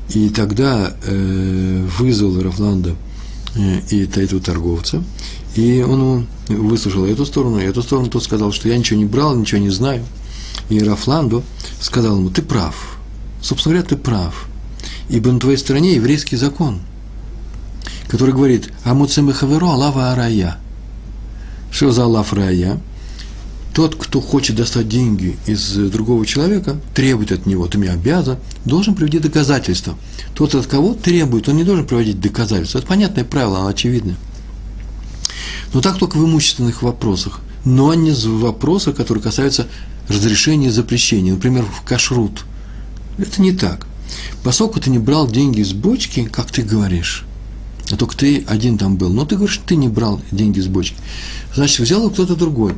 И тогда э, вызвал Рафланда э, и этого торговца, и он выслушал эту сторону, и эту сторону, тот сказал, что я ничего не брал, ничего не знаю. И Рафланду сказал ему, ты прав, Собственно говоря, ты прав. Ибо на твоей стороне еврейский закон, который говорит «Амуцем хаверо алава арая». Что за алав рая? Тот, кто хочет достать деньги из другого человека, требует от него, ты мне обязан, должен приводить доказательства. Тот, от кого требует, он не должен проводить доказательства. Это понятное правило, оно очевидное. Но так только в имущественных вопросах, но не в вопросах, которые касаются разрешения и запрещения. Например, в кашрут – это не так. Поскольку ты не брал деньги из бочки, как ты говоришь, а только ты один там был, но ты говоришь, ты не брал деньги из бочки, значит, взял кто-то другой.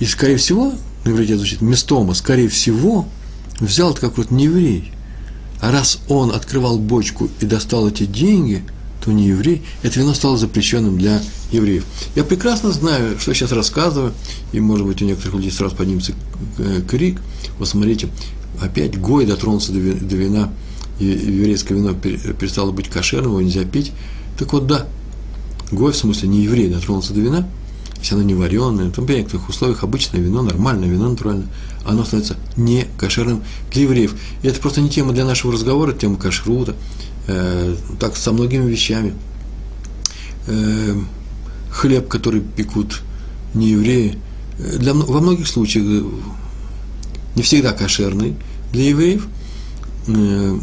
И, скорее всего, на иврите звучит местома, скорее всего, взял это как вот не еврей. А раз он открывал бочку и достал эти деньги, то не еврей, это вино стало запрещенным для евреев. Я прекрасно знаю, что сейчас рассказываю, и, может быть, у некоторых людей сразу поднимется крик. Вот смотрите, опять Гой дотронулся до вина, и еврейское вино перестало быть кошерным, его нельзя пить. Так вот, да, Гой, в смысле, не еврей, дотронулся до вина, если оно не вареное, там, в некоторых условиях обычное вино, нормальное вино натуральное, оно становится не кошерным для евреев. И это просто не тема для нашего разговора, тема кашрута, э, так со многими вещами. Э, хлеб, который пекут не евреи, э, для, во многих случаях не всегда кошерный для евреев, э,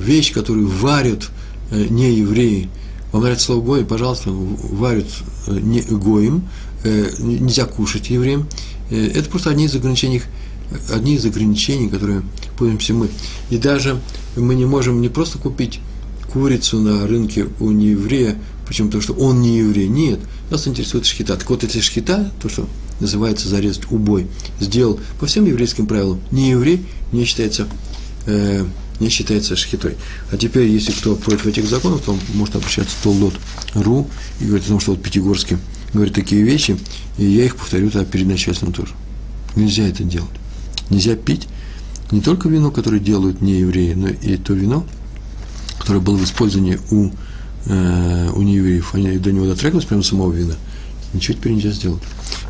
вещь, которую варят э, не евреи, вам нравится слово гой, пожалуйста, варят э, не гоем, нельзя кушать евреям. Это просто одни из ограничений, одни из ограничений, которые пользуемся мы. И даже мы не можем не просто купить курицу на рынке у нееврея, почему? Потому что он не еврей. Нет, нас интересует шхита. Так вот, если шхита, то, что называется зарезать убой, сделал по всем еврейским правилам, не еврей не считается, э, не считается шхитой. А теперь, если кто против этих законов, то может обращаться в Толдот.ру и говорить о том, что вот Пятигорский говорит такие вещи, и я их повторю тогда перед начальством тоже. Нельзя это делать. Нельзя пить не только вино, которое делают не евреи, но и то вино, которое было в использовании у э, у неевреев, они до него дотрагивались прямо самого вина, ничего теперь нельзя сделать.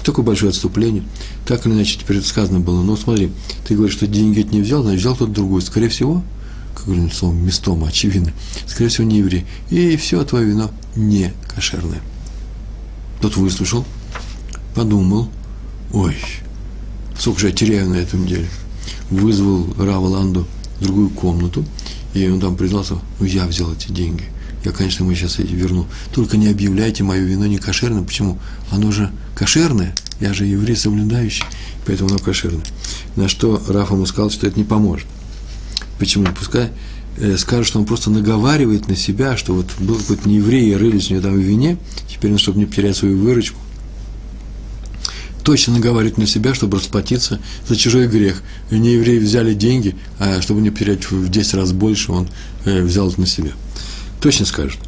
Такое большое отступление. Так или иначе, теперь это сказано было. Но смотри, ты говоришь, что деньги это не взял, значит, взял кто-то другой. Скорее всего, как говорим словом, местом, очевидно, скорее всего, не еврей. И все твое вино не кошерное. Тот выслушал, подумал, ой, сколько же я теряю на этом деле. Вызвал Рава Ланду в другую комнату, и он там признался, ну, я взял эти деньги. Я, конечно, ему сейчас верну. Только не объявляйте мое вино не кошерным. Почему? Оно же кошерное. Я же еврей соблюдающий, поэтому оно кошерное. На что Раф ему сказал, что это не поможет. Почему? Пускай э, скажет, что он просто наговаривает на себя, что вот был какой-то нееврей, и рылись у него там в вине, теперь он, чтобы не потерять свою выручку, точно наговаривает на себя, чтобы расплатиться за чужой грех. И неевреи взяли деньги, а чтобы не потерять в 10 раз больше, он э, взял это на себя. Точно скажет.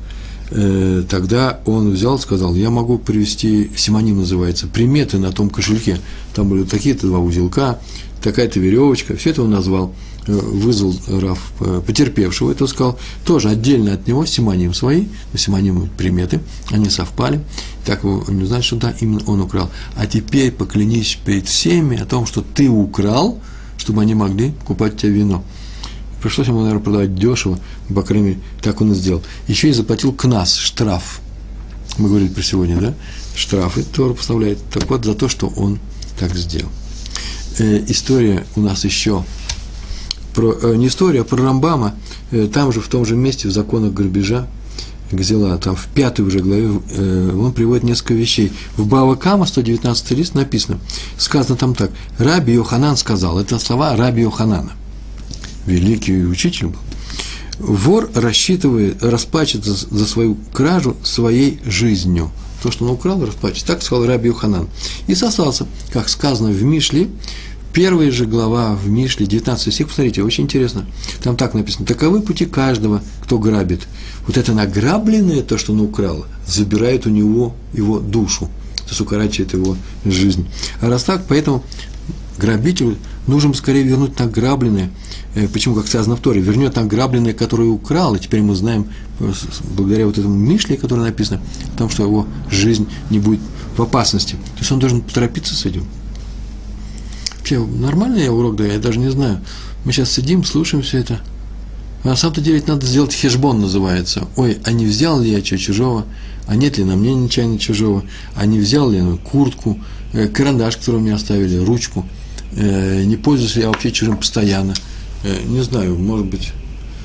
Э, тогда он взял, сказал, я могу привести, симоним называется, приметы на том кошельке. Там были такие-то два узелка, такая-то веревочка, все это он назвал – Э, вызвал Раф э, потерпевшего, и тот сказал, тоже отдельно от него симоним свои, симонимы приметы, они совпали, так он не знает, что да, именно он украл. А теперь поклянись перед всеми о том, что ты украл, чтобы они могли купать у тебя вино. Пришлось ему, наверное, продавать дешево, по крайней мере, так он и сделал. Еще и заплатил к нас штраф. Мы говорили про сегодня, да? Штрафы Тора поставляет. Так вот, за то, что он так сделал. Э, история у нас еще про, э, не история, а про Рамбама, э, там же, в том же месте, в законах грабежа, Гзела, там в пятой уже главе, э, он приводит несколько вещей. В Бава Кама, 119 лист, написано, сказано там так, Раби Йоханан сказал, это слова Раби Йоханана, великий учитель был. Вор рассчитывает, расплачется за свою кражу своей жизнью. То, что он украл, расплачется. Так сказал Раби Йоханан. И сослался, как сказано в Мишле, Первая же глава в Мишле, 19 стих, посмотрите, очень интересно. Там так написано, таковы пути каждого, кто грабит. Вот это награбленное, то, что он украл, забирает у него его душу, то есть укорачивает его жизнь. А раз так, поэтому грабителю нужно скорее вернуть награбленное. Э, почему, как сказано в Торе, вернет награбленное, которое украл, и теперь мы знаем, э, благодаря вот этому Мишле, которое написано, о том, что его жизнь не будет в опасности. То есть он должен поторопиться с этим. Вообще, нормальный я урок даю, я даже не знаю. Мы сейчас сидим, слушаем все это. А на самом-то деле надо сделать хешбон, называется. Ой, а не взял ли я чего чужого? А нет ли на мне нечаянно чужого? А не взял ли я куртку, э, карандаш, который меня оставили, ручку? Э, не пользуюсь я вообще чужим постоянно? Э, не знаю, может быть.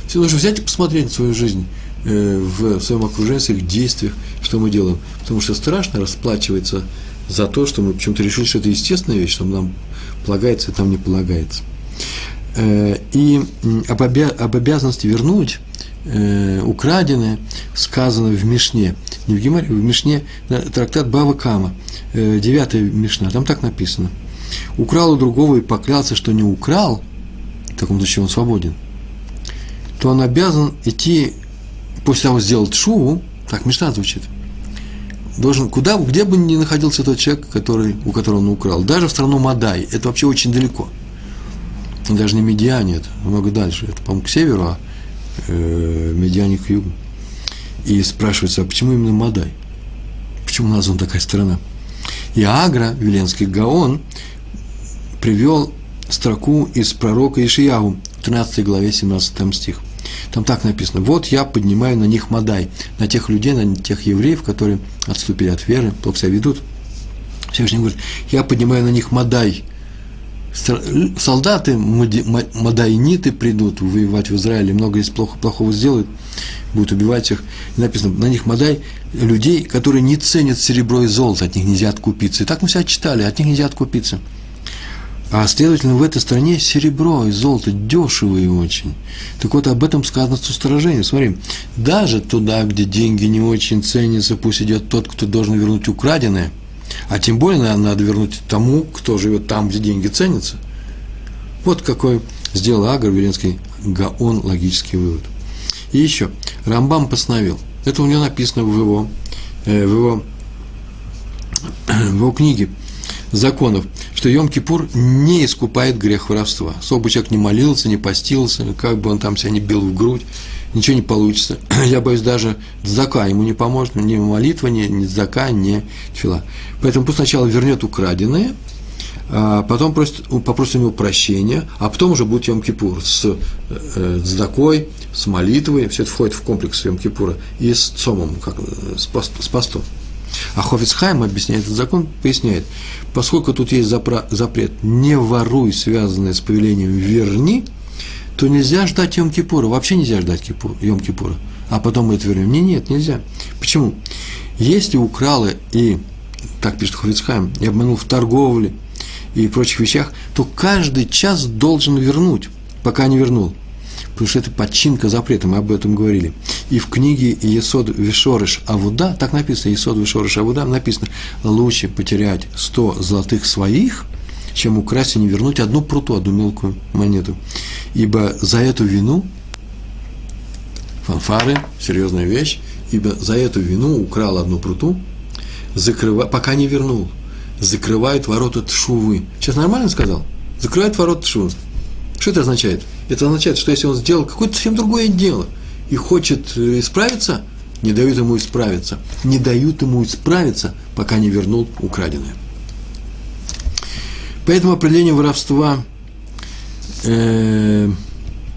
Все нужно взять и посмотреть на свою жизнь э, в своем окружении, в своих действиях, что мы делаем. Потому что страшно расплачиваться за то, что мы почему-то решили, что это естественная вещь, что нам полагается и там не полагается. И об, обя об обязанности вернуть украденное сказано в Мишне. Не в Гемаре, в Мишне трактат Бава Кама, э, девятая Мишна, там так написано. Украл у другого и поклялся, что не украл, в таком случае он свободен, то он обязан идти, после того сделать шуву, так Мишна звучит, должен, куда, где бы ни находился тот человек, который, у которого он украл, даже в страну Мадай, это вообще очень далеко. Даже не Медиане, это много дальше, это, по-моему, к северу, а э, Медиане к югу. И спрашивается, а почему именно Мадай? Почему названа такая страна? И Агра, Веленский Гаон, привел строку из пророка Ишиягу, 13 главе, 17 стих – там так написано, вот я поднимаю на них Мадай, на тех людей, на тех евреев, которые отступили от веры, плохо себя ведут. Всевышний говорит, я поднимаю на них Мадай. Солдаты мадайниты придут воевать в Израиле, много из плохо, плохого сделают, будут убивать их. И написано, на них Мадай людей, которые не ценят серебро и золото, от них нельзя откупиться. И так мы себя читали, от них нельзя откупиться. А следовательно, в этой стране серебро и золото дешевые очень. Так вот, об этом сказано с устражением. Смотри, даже туда, где деньги не очень ценятся, пусть идет тот, кто должен вернуть украденное, а тем более надо вернуть тому, кто живет там, где деньги ценятся. Вот какой сделал Агар Веленский Гаон логический вывод. И еще, Рамбам постановил, это у него написано в его, э, в его, в его книге законов, что Йом-Кипур не искупает грех воровства. Сколько человек не молился, не постился, как бы он там себя не бил в грудь, ничего не получится. Я боюсь, даже дзака ему не поможет, ни молитва, ни, ни дзака, ни тфила. Поэтому пусть сначала вернет украденное, а потом просит, попросит у него прощения, а потом уже будет Йом-Кипур с э, дзакой, с молитвой, все это входит в комплекс Йом-Кипура, и с цомом, как, с, пост, с постом. А Хофицхайм объясняет этот закон, поясняет, поскольку тут есть запрет «не воруй», связанный с повелением «верни», то нельзя ждать Йом-Кипура, вообще нельзя ждать Йом-Кипура, а потом мы это вернем. Нет, нет, нельзя. Почему? Если украла и, так пишет Хофицхайм, и обманул в торговле и прочих вещах, то каждый час должен вернуть, пока не вернул потому что это подчинка запрета, мы об этом говорили. И в книге Есод Вишорыш Авуда, так написано, Есод Вишорыш Авуда, написано, лучше потерять 100 золотых своих, чем украсть и не вернуть одну пруту, одну мелкую монету. Ибо за эту вину, фанфары, серьезная вещь, ибо за эту вину украл одну пруту, закрыва, пока не вернул, закрывает ворота тшувы. Сейчас нормально сказал? Закрывает ворота тшувы. Что это означает? Это означает, что если он сделал какое-то совсем другое дело и хочет э, исправиться, не дают ему исправиться. Не дают ему исправиться, пока не вернул украденное. Поэтому определение воровства, э,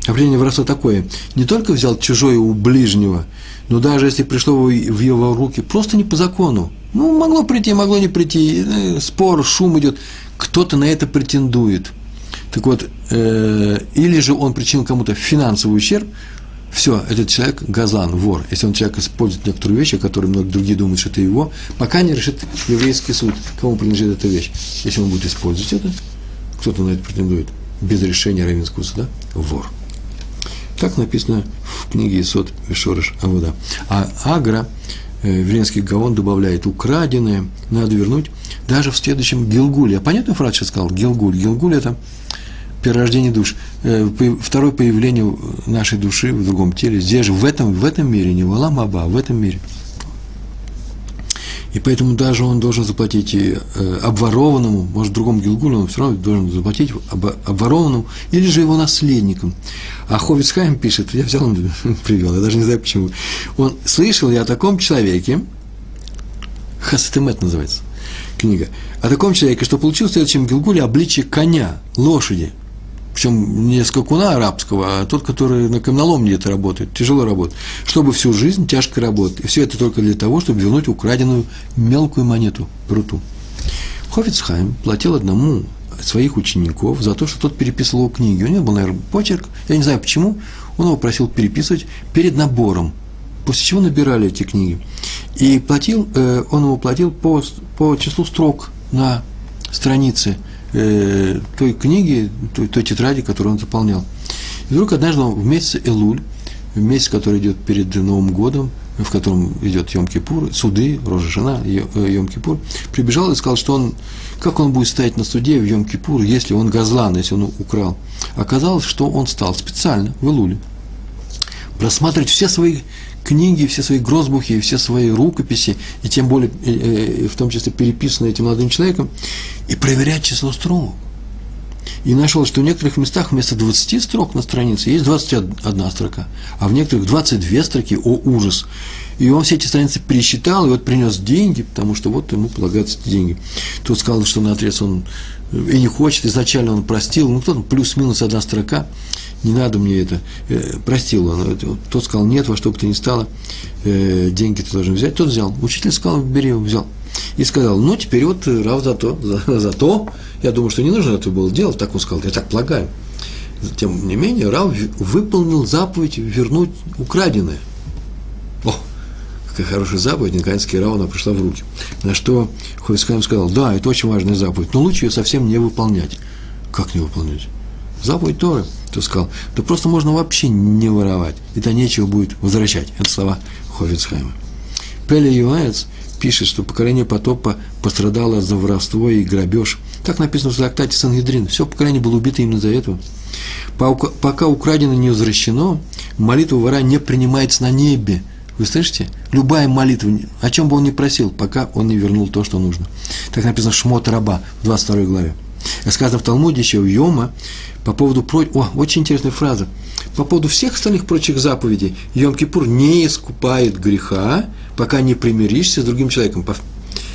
определение воровства такое. Не только взял чужое у ближнего, но даже если пришло в его руки, просто не по закону. Ну, могло прийти, могло не прийти, э, спор, шум идет. Кто-то на это претендует – так вот, э, или же он причинил кому-то финансовый ущерб, все, этот человек газан, вор. Если он человек использует некоторые вещи, которые многие другие думают, что это его, пока не решит еврейский суд, кому принадлежит эта вещь. Если он будет использовать это, кто-то на это претендует, без решения равенского суда, вор. Так написано в книге Исот Вишорыш Авуда. А Агра, э, Вленский Гаон добавляет, украденное надо вернуть даже в следующем Гилгуле. А фразу сейчас сказал? Гилгуль. Гилгуль – это перерождение душ, э, второе появление нашей души в другом теле, здесь же, в этом, в этом мире, не в Аламаба, а в этом мире. И поэтому даже он должен заплатить и э, обворованному, может, другому Гилгулю, он все равно должен заплатить обворованному или же его наследникам. А Ховицхайм пишет, я взял, он привел, я даже не знаю почему. Он слышал я о таком человеке, Хасатемет называется книга, о таком человеке, что получил в следующем Гилгуле обличие коня, лошади – причем не скакуна арабского, а тот, который на камноломне где-то работает, тяжело работает, чтобы всю жизнь тяжко работать. И все это только для того, чтобы вернуть украденную мелкую монету, пруту. Хофицхайм платил одному своих учеников за то, что тот переписывал его книги. У него был, наверное, почерк, я не знаю почему, он его просил переписывать перед набором, после чего набирали эти книги. И платил, э, он ему платил по, по числу строк на странице – э, той книги, той, той тетради, которую он заполнял. И вдруг однажды он в месяц Элуль, в месяц, который идет перед Новым годом, в котором идет Йом-Кипур, суды, Рожа Жена, э, Йом-Кипур, прибежал и сказал, что он, как он будет стоять на суде в Йом-Кипур, если он газлан, если он украл. Оказалось, что он стал специально в Элуле просматривать все свои книги, все свои грозбухи, все свои рукописи, и тем более, в том числе переписанные этим молодым человеком, и проверять число строк. И нашел, что в некоторых местах вместо 20 строк на странице есть 21 строка, а в некоторых 22 строки, о ужас. И он все эти страницы пересчитал, и вот принес деньги, потому что вот ему полагаются эти деньги. Тот сказал, что на отрез он и не хочет, изначально он простил, ну, кто-то плюс-минус одна строка не надо мне это, э, простил он. Тот сказал, нет, во что бы то ни стало, э, деньги ты должен взять. Тот взял. Учитель сказал, бери его, взял. И сказал, ну, теперь вот Рав за то, за, за то. Я думаю, что не нужно это было делать, так он сказал, я так полагаю. Тем не менее, Рав выполнил заповедь вернуть украденное. О, какая хорошая заповедь, наконец-таки Равана пришла в руки. На что Хойскайм сказал, да, это очень важная заповедь, но лучше ее совсем не выполнять. Как не выполнять? Заповедь Торы кто сказал, да просто можно вообще не воровать, и то нечего будет возвращать. Это слова Хофицхайма. Пеле Юаец пишет, что поколение потопа пострадало за воровство и грабеж. Так написано в трактате Сангедрин. Все поколение было убито именно за это. Пока украдено не возвращено, молитва вора не принимается на небе. Вы слышите? Любая молитва, о чем бы он ни просил, пока он не вернул то, что нужно. Так написано Шмот Раба в 22 главе. Сказано в Талмуде еще в Йома по поводу просьбы, о, очень интересная фраза, по поводу всех остальных прочих заповедей Йом-Кипур не искупает греха, пока не примиришься с другим человеком.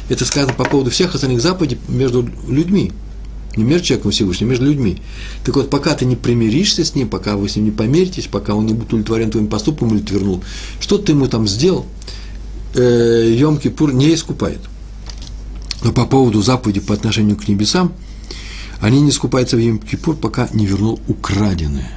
Это сказано по поводу всех остальных заповедей между людьми. Не между человеком Всевышним, а между людьми. Так вот, пока ты не примиришься с ним, пока вы с ним не помиритесь, пока он не будет удовлетворен твоим поступком или твернул, что ты ему там сделал, э, Йом-Кипур не искупает. Но по поводу заповеди по отношению к небесам, они не искупаются в Йом-Кипур, пока не вернул украденное.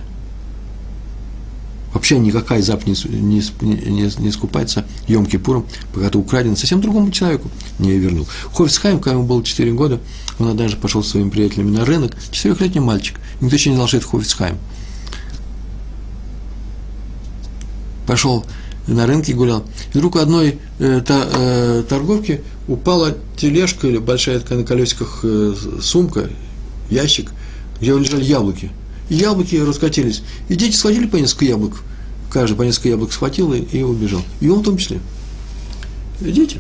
Вообще никакая заповедь не, не, не, не искупается Йом-Кипуром, пока ты украден совсем другому человеку не вернул. Ховицхайм, когда ему было 4 года, он однажды пошел со своими приятелями на рынок, четырехлетний мальчик, никто еще не знал, что это Ховицхайм. Пошел на рынке гулял. И вдруг у одной э, та, э, торговки упала тележка или большая такая на колесиках э, сумка, ящик, где лежали яблоки. И яблоки раскатились. И дети схватили по несколько яблок. Каждый по несколько яблок схватил и, и убежал. И он в том числе. И дети.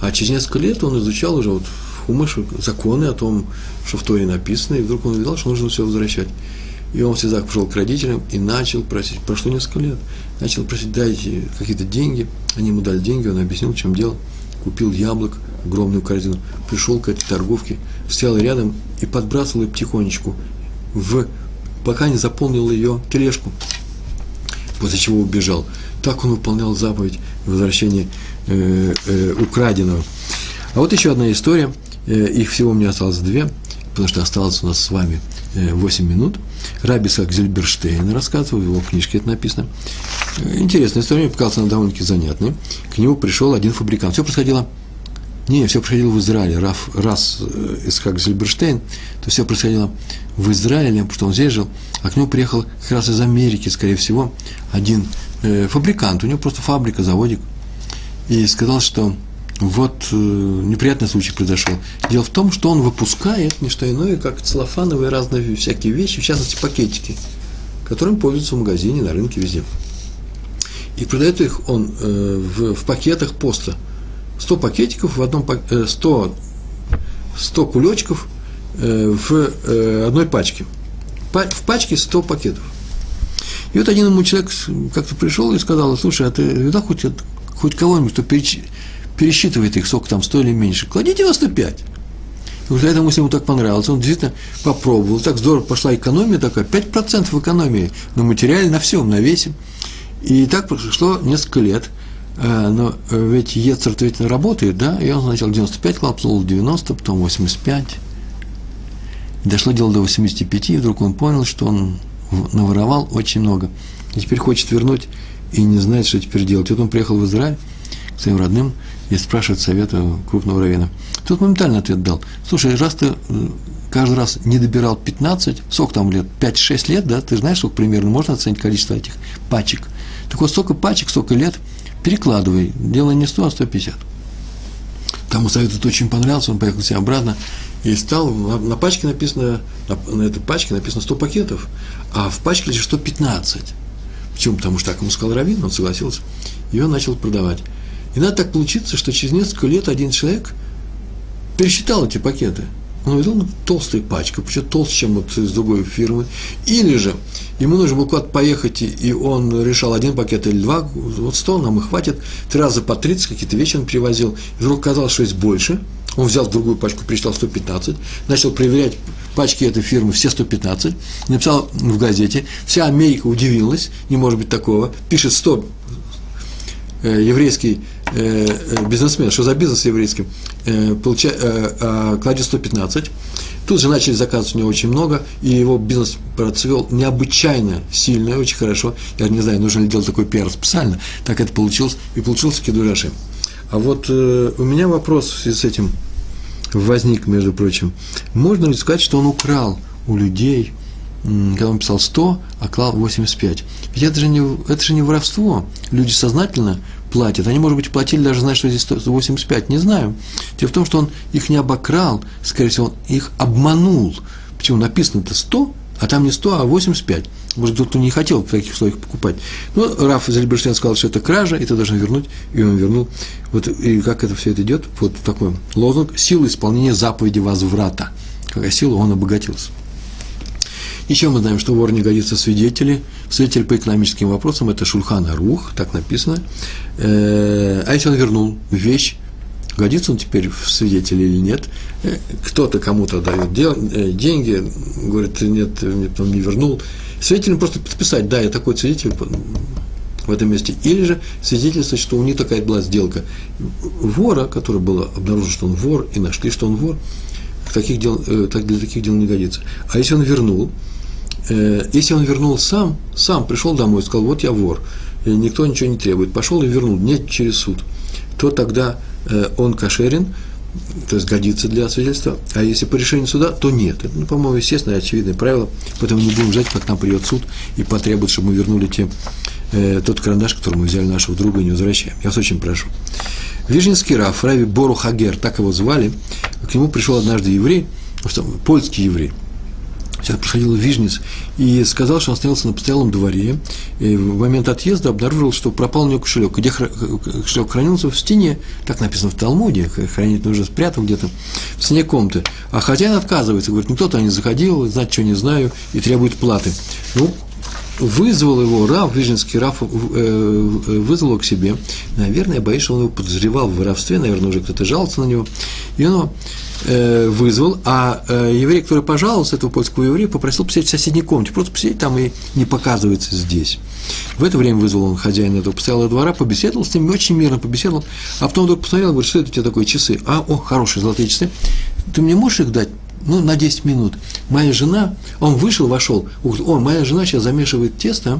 А через несколько лет он изучал уже вот в Хумыше законы о том, что в Торе написано, и вдруг он увидел, что нужно все возвращать. И он всегда пошел к родителям и начал просить, прошло несколько лет, начал просить, дайте какие-то деньги. Они ему дали деньги, он объяснил, в чем дело. Купил яблок, огромную корзину, пришел к этой торговке, стоял рядом и подбрасывал ее потихонечку, в, пока не заполнил ее тележку, после чего убежал. Так он выполнял заповедь возвращения э, э, украденного. А вот еще одна история, их всего у меня осталось две, потому что осталось у нас с вами – 8 э, минут. Раби Сак Зельберштейн рассказывал, в его книжке это написано. Э, интересная история, мне показалась она довольно-таки занятной. К нему пришел один фабрикант. Все происходило не, все происходило в Израиле. Раф, раз э, Исхак Зельберштейн, то все происходило в Израиле, потому что он здесь жил, а к нему приехал как раз из Америки, скорее всего, один э, фабрикант, у него просто фабрика, заводик, и сказал, что вот э, неприятный случай произошел. Дело в том, что он выпускает не что иное, как целлофановые разные всякие вещи, в частности пакетики, которыми пользуются в магазине, на рынке, везде. И продает их он э, в, в пакетах поста. 100 пакетиков в одном э, 100, 100 кулечков э, в э, одной пачке. В пачке 100 пакетов. И вот один ему человек как-то пришел и сказал, слушай, а ты видал хоть, хоть кого-нибудь, кто переч пересчитывает их, сколько там, 100 или меньше, кладите на 105. И вот этому, если ему так понравилось, он действительно попробовал, так здорово пошла экономия такая, 5% экономии на материале, на всем, на весе. И так прошло несколько лет, э, но ведь Ецер ведь работает, да, и он сначала 95 клапнул, 90, потом 85. Дошло дело до 85, и вдруг он понял, что он наворовал очень много. И теперь хочет вернуть и не знает, что теперь делать. Вот он приехал в Израиль к своим родным, и спрашивает совета крупного равина. Тот моментально ответ дал. Слушай, раз ты э, каждый раз не добирал 15, сколько там лет, 5-6 лет, да, ты знаешь, сколько примерно можно оценить количество этих пачек. Так вот, столько пачек, столько лет, перекладывай, делай не 100, а 150. Тому совет это очень понравился, он поехал себе обратно и стал, на, на пачке написано, на, на этой пачке написано 100 пакетов, а в пачке лишь 115. Почему? Потому что так ему сказал Равин, он согласился, и он начал продавать. И надо так получиться, что через несколько лет один человек пересчитал эти пакеты. Он увидел толстая пачка, почему толще, чем вот из другой фирмы. Или же ему нужно было куда-то поехать, и он решал один пакет или два, вот сто нам и хватит. Три раза по 30 какие-то вещи он привозил. И вдруг казалось, что есть больше. Он взял другую пачку, пересчитал 115, начал проверять пачки этой фирмы, все 115, написал в газете. Вся Америка удивилась, не может быть такого. Пишет 100 э, еврейский бизнесмен, что за бизнес еврейский, э, получа, а, кладет 115. Тут же начали заказывать у него очень много, и его бизнес процвел необычайно сильно очень хорошо. Я не знаю, нужно ли делать такой пиар специально. Так это получилось, и получился Кедураши. А вот э, у меня вопрос в связи с этим возник, между прочим. Можно ли сказать, что он украл у людей, когда он писал 100, а клал 85? Ведь это же не, это же не воровство. Люди сознательно платят. Они, может быть, платили даже, зная, что здесь 185, не знаю. Дело в том, что он их не обокрал, скорее всего, он их обманул. Почему написано-то 100, а там не 100, а 85. Может, кто-то не хотел в таких условиях покупать. Но Раф Зельберштейн сказал, что это кража, и ты должен вернуть, и он вернул. Вот и как это все это идет? Вот такой лозунг – сила исполнения заповеди возврата. Какая сила, он обогатился. Еще мы знаем, что вор не годится свидетели. Свидетель по экономическим вопросам – это Шульхан Арух, так написано. Э, а если он вернул вещь, годится он теперь в свидетели или нет. Э, кто-то кому-то дает э, деньги, говорит, нет, нет, он не вернул. Свидетелем просто подписать, да, я такой свидетель в этом месте. Или же свидетельствовать, что у них такая была сделка. Вора, который был обнаружен, что он вор, и нашли, что он вор, таких дел, так для таких дел не годится. А если он вернул, если он вернул сам, сам пришел домой и сказал, вот я вор, никто ничего не требует, пошел и вернул, не через суд, то тогда Э, он кошерен, то есть годится для свидетельства, а если по решению суда, то нет. Это, ну, по-моему, естественное, очевидное правило, поэтому не будем ждать, как нам придет суд и потребует, чтобы мы вернули те, э, тот карандаш, который мы взяли нашего друга и не возвращаем. Я вас очень прошу. Вижнинский Раф, Рави Бору Хагер, так его звали, к нему пришел однажды еврей, польский еврей, сейчас происходило в Вижниц, и сказал, что он остановился на постоялом дворе, и в момент отъезда обнаружил, что пропал у него кошелек. Где кошелек хранился? В стене, так написано в Талмуде, хранить нужно спрятал где-то в стене комнаты. А хозяин отказывается, говорит, никто туда не заходил, знать, что не знаю, и требует платы. Ну, вызвал его Раф, Виженский Раф э, вызвал его к себе. Наверное, боюсь, что он его подозревал в воровстве, наверное, уже кто-то жаловался на него. И он вызвал, а э, еврей, который пожаловался, этого польского еврея, попросил посидеть в соседней комнате, просто посидеть там и не показывается здесь. В это время вызвал он хозяина этого постоялого двора, побеседовал с ним, очень мирно побеседовал, а потом вдруг посмотрел, говорит, что это у тебя такое часы? А, о, хорошие золотые часы. Ты мне можешь их дать? ну, на 10 минут. Моя жена, он вышел, вошел, о, моя жена сейчас замешивает тесто, э,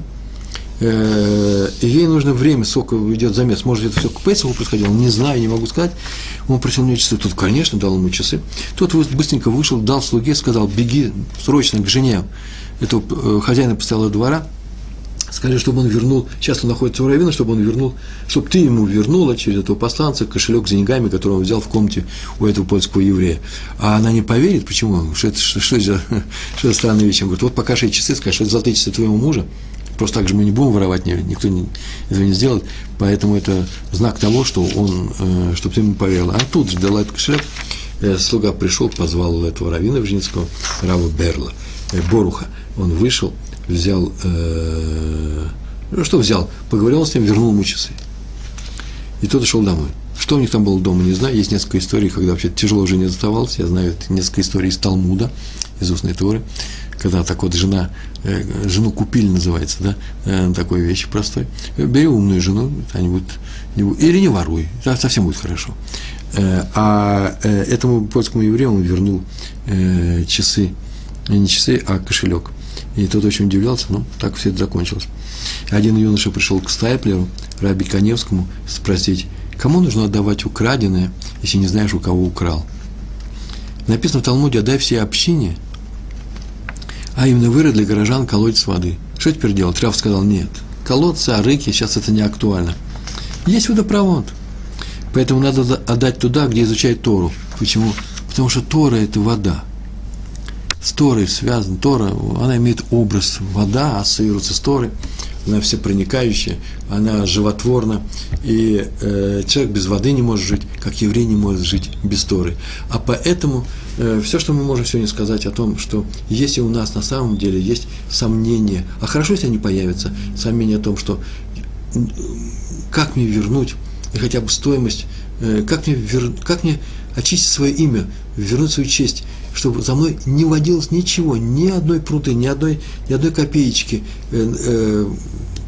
и ей нужно время, сколько идет замес. Может, это все к Песоху происходило, не знаю, не могу сказать. Он просил мне часы. Тут, конечно, дал ему часы. Тот быстренько вышел, дал слуге, сказал, беги срочно к жене этого э, хозяина постоялого двора, Скажи, чтобы он вернул, сейчас он находится у Равина, чтобы он вернул, чтобы ты ему вернула через этого посланца кошелек с деньгами, который он взял в комнате у этого польского еврея. А она не поверит, почему? Что это, что, что, что, что это странная вещь? Он говорит, вот покажи часы, скажи, что это золотые часы твоего мужа. Просто так же мы не будем воровать, никто не, этого не сделает. Поэтому это знак того, что он, э, чтобы ты ему поверил. А тут же этот кошелек, э, слуга пришел, позвал этого равина Вжницкого, Рава Берла, э, Боруха. Он вышел, взял, э, ну что взял, поговорил с ним, вернул ему часы. И тот ушел домой. Что у них там было дома, не знаю. Есть несколько историй, когда вообще тяжело уже не оставалось. Я знаю несколько историй из Талмуда, из устной Торы, когда так вот жена, э, жену купили, называется, да, э, такой вещи простой. Бери умную жену, они будут, не будут, или не воруй, да, совсем будет хорошо. Э, а э, этому польскому еврею он вернул э, часы, не часы, а кошелек – и тот очень удивлялся, но так все это закончилось. Один юноша пришел к Стайплеру, Раби Коневскому, спросить, кому нужно отдавать украденное, если не знаешь, у кого украл. Написано в Талмуде, отдай всей общине, а именно вырыт для горожан колодец воды. Что теперь делать? Рав сказал, нет, колодцы, арыки, сейчас это не актуально. Есть водопровод. Поэтому надо отдать туда, где изучают Тору. Почему? Потому что Тора – это вода с Торой связан. Тора, она имеет образ вода, ассоциируется с Торой, она всепроникающая, она животворна, и э, человек без воды не может жить, как еврей не может жить без Торы. А поэтому э, все, что мы можем сегодня сказать о том, что если у нас на самом деле есть сомнения, а хорошо, если они появятся, сомнения о том, что как мне вернуть и хотя бы стоимость, э, как, мне вер, как мне очистить свое имя, вернуть свою честь, чтобы за мной не водилось ничего, ни одной пруты, ни одной, ни одной копеечки, э, э,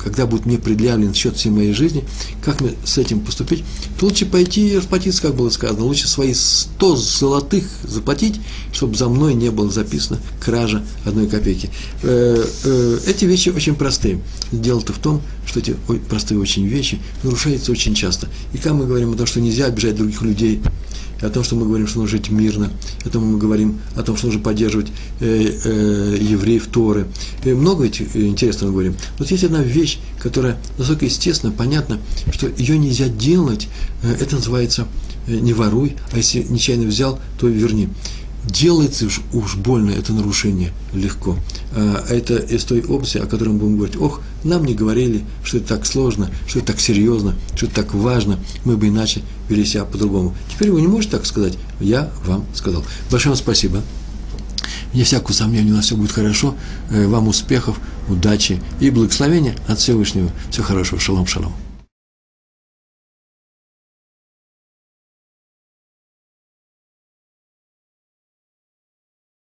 когда будет мне предъявлен счет всей моей жизни, как мне с этим поступить, то лучше пойти и расплатиться, как было сказано, лучше свои 100 золотых заплатить, чтобы за мной не было записано кража одной копейки. Э, э, эти вещи очень простые. Дело-то в том, что эти простые очень вещи нарушаются очень часто. И когда мы говорим о том, что нельзя обижать других людей, о том, что мы говорим, что нужно жить мирно, о том мы говорим о том, что нужно поддерживать э, э, евреев Торы. И много ведь э, интересного мы говорим. Вот есть одна вещь, которая настолько естественно, понятно, что ее нельзя делать, э, это называется не воруй, а если нечаянно взял, то верни делается уж, уж больно это нарушение легко. А это из той области, о которой мы будем говорить, ох, нам не говорили, что это так сложно, что это так серьезно, что это так важно, мы бы иначе вели себя по-другому. Теперь вы не можете так сказать, я вам сказал. Большое вам спасибо. вне всякого сомнения, у нас все будет хорошо. Вам успехов, удачи и благословения от Всевышнего. Всего хорошего. Шалом, шалом.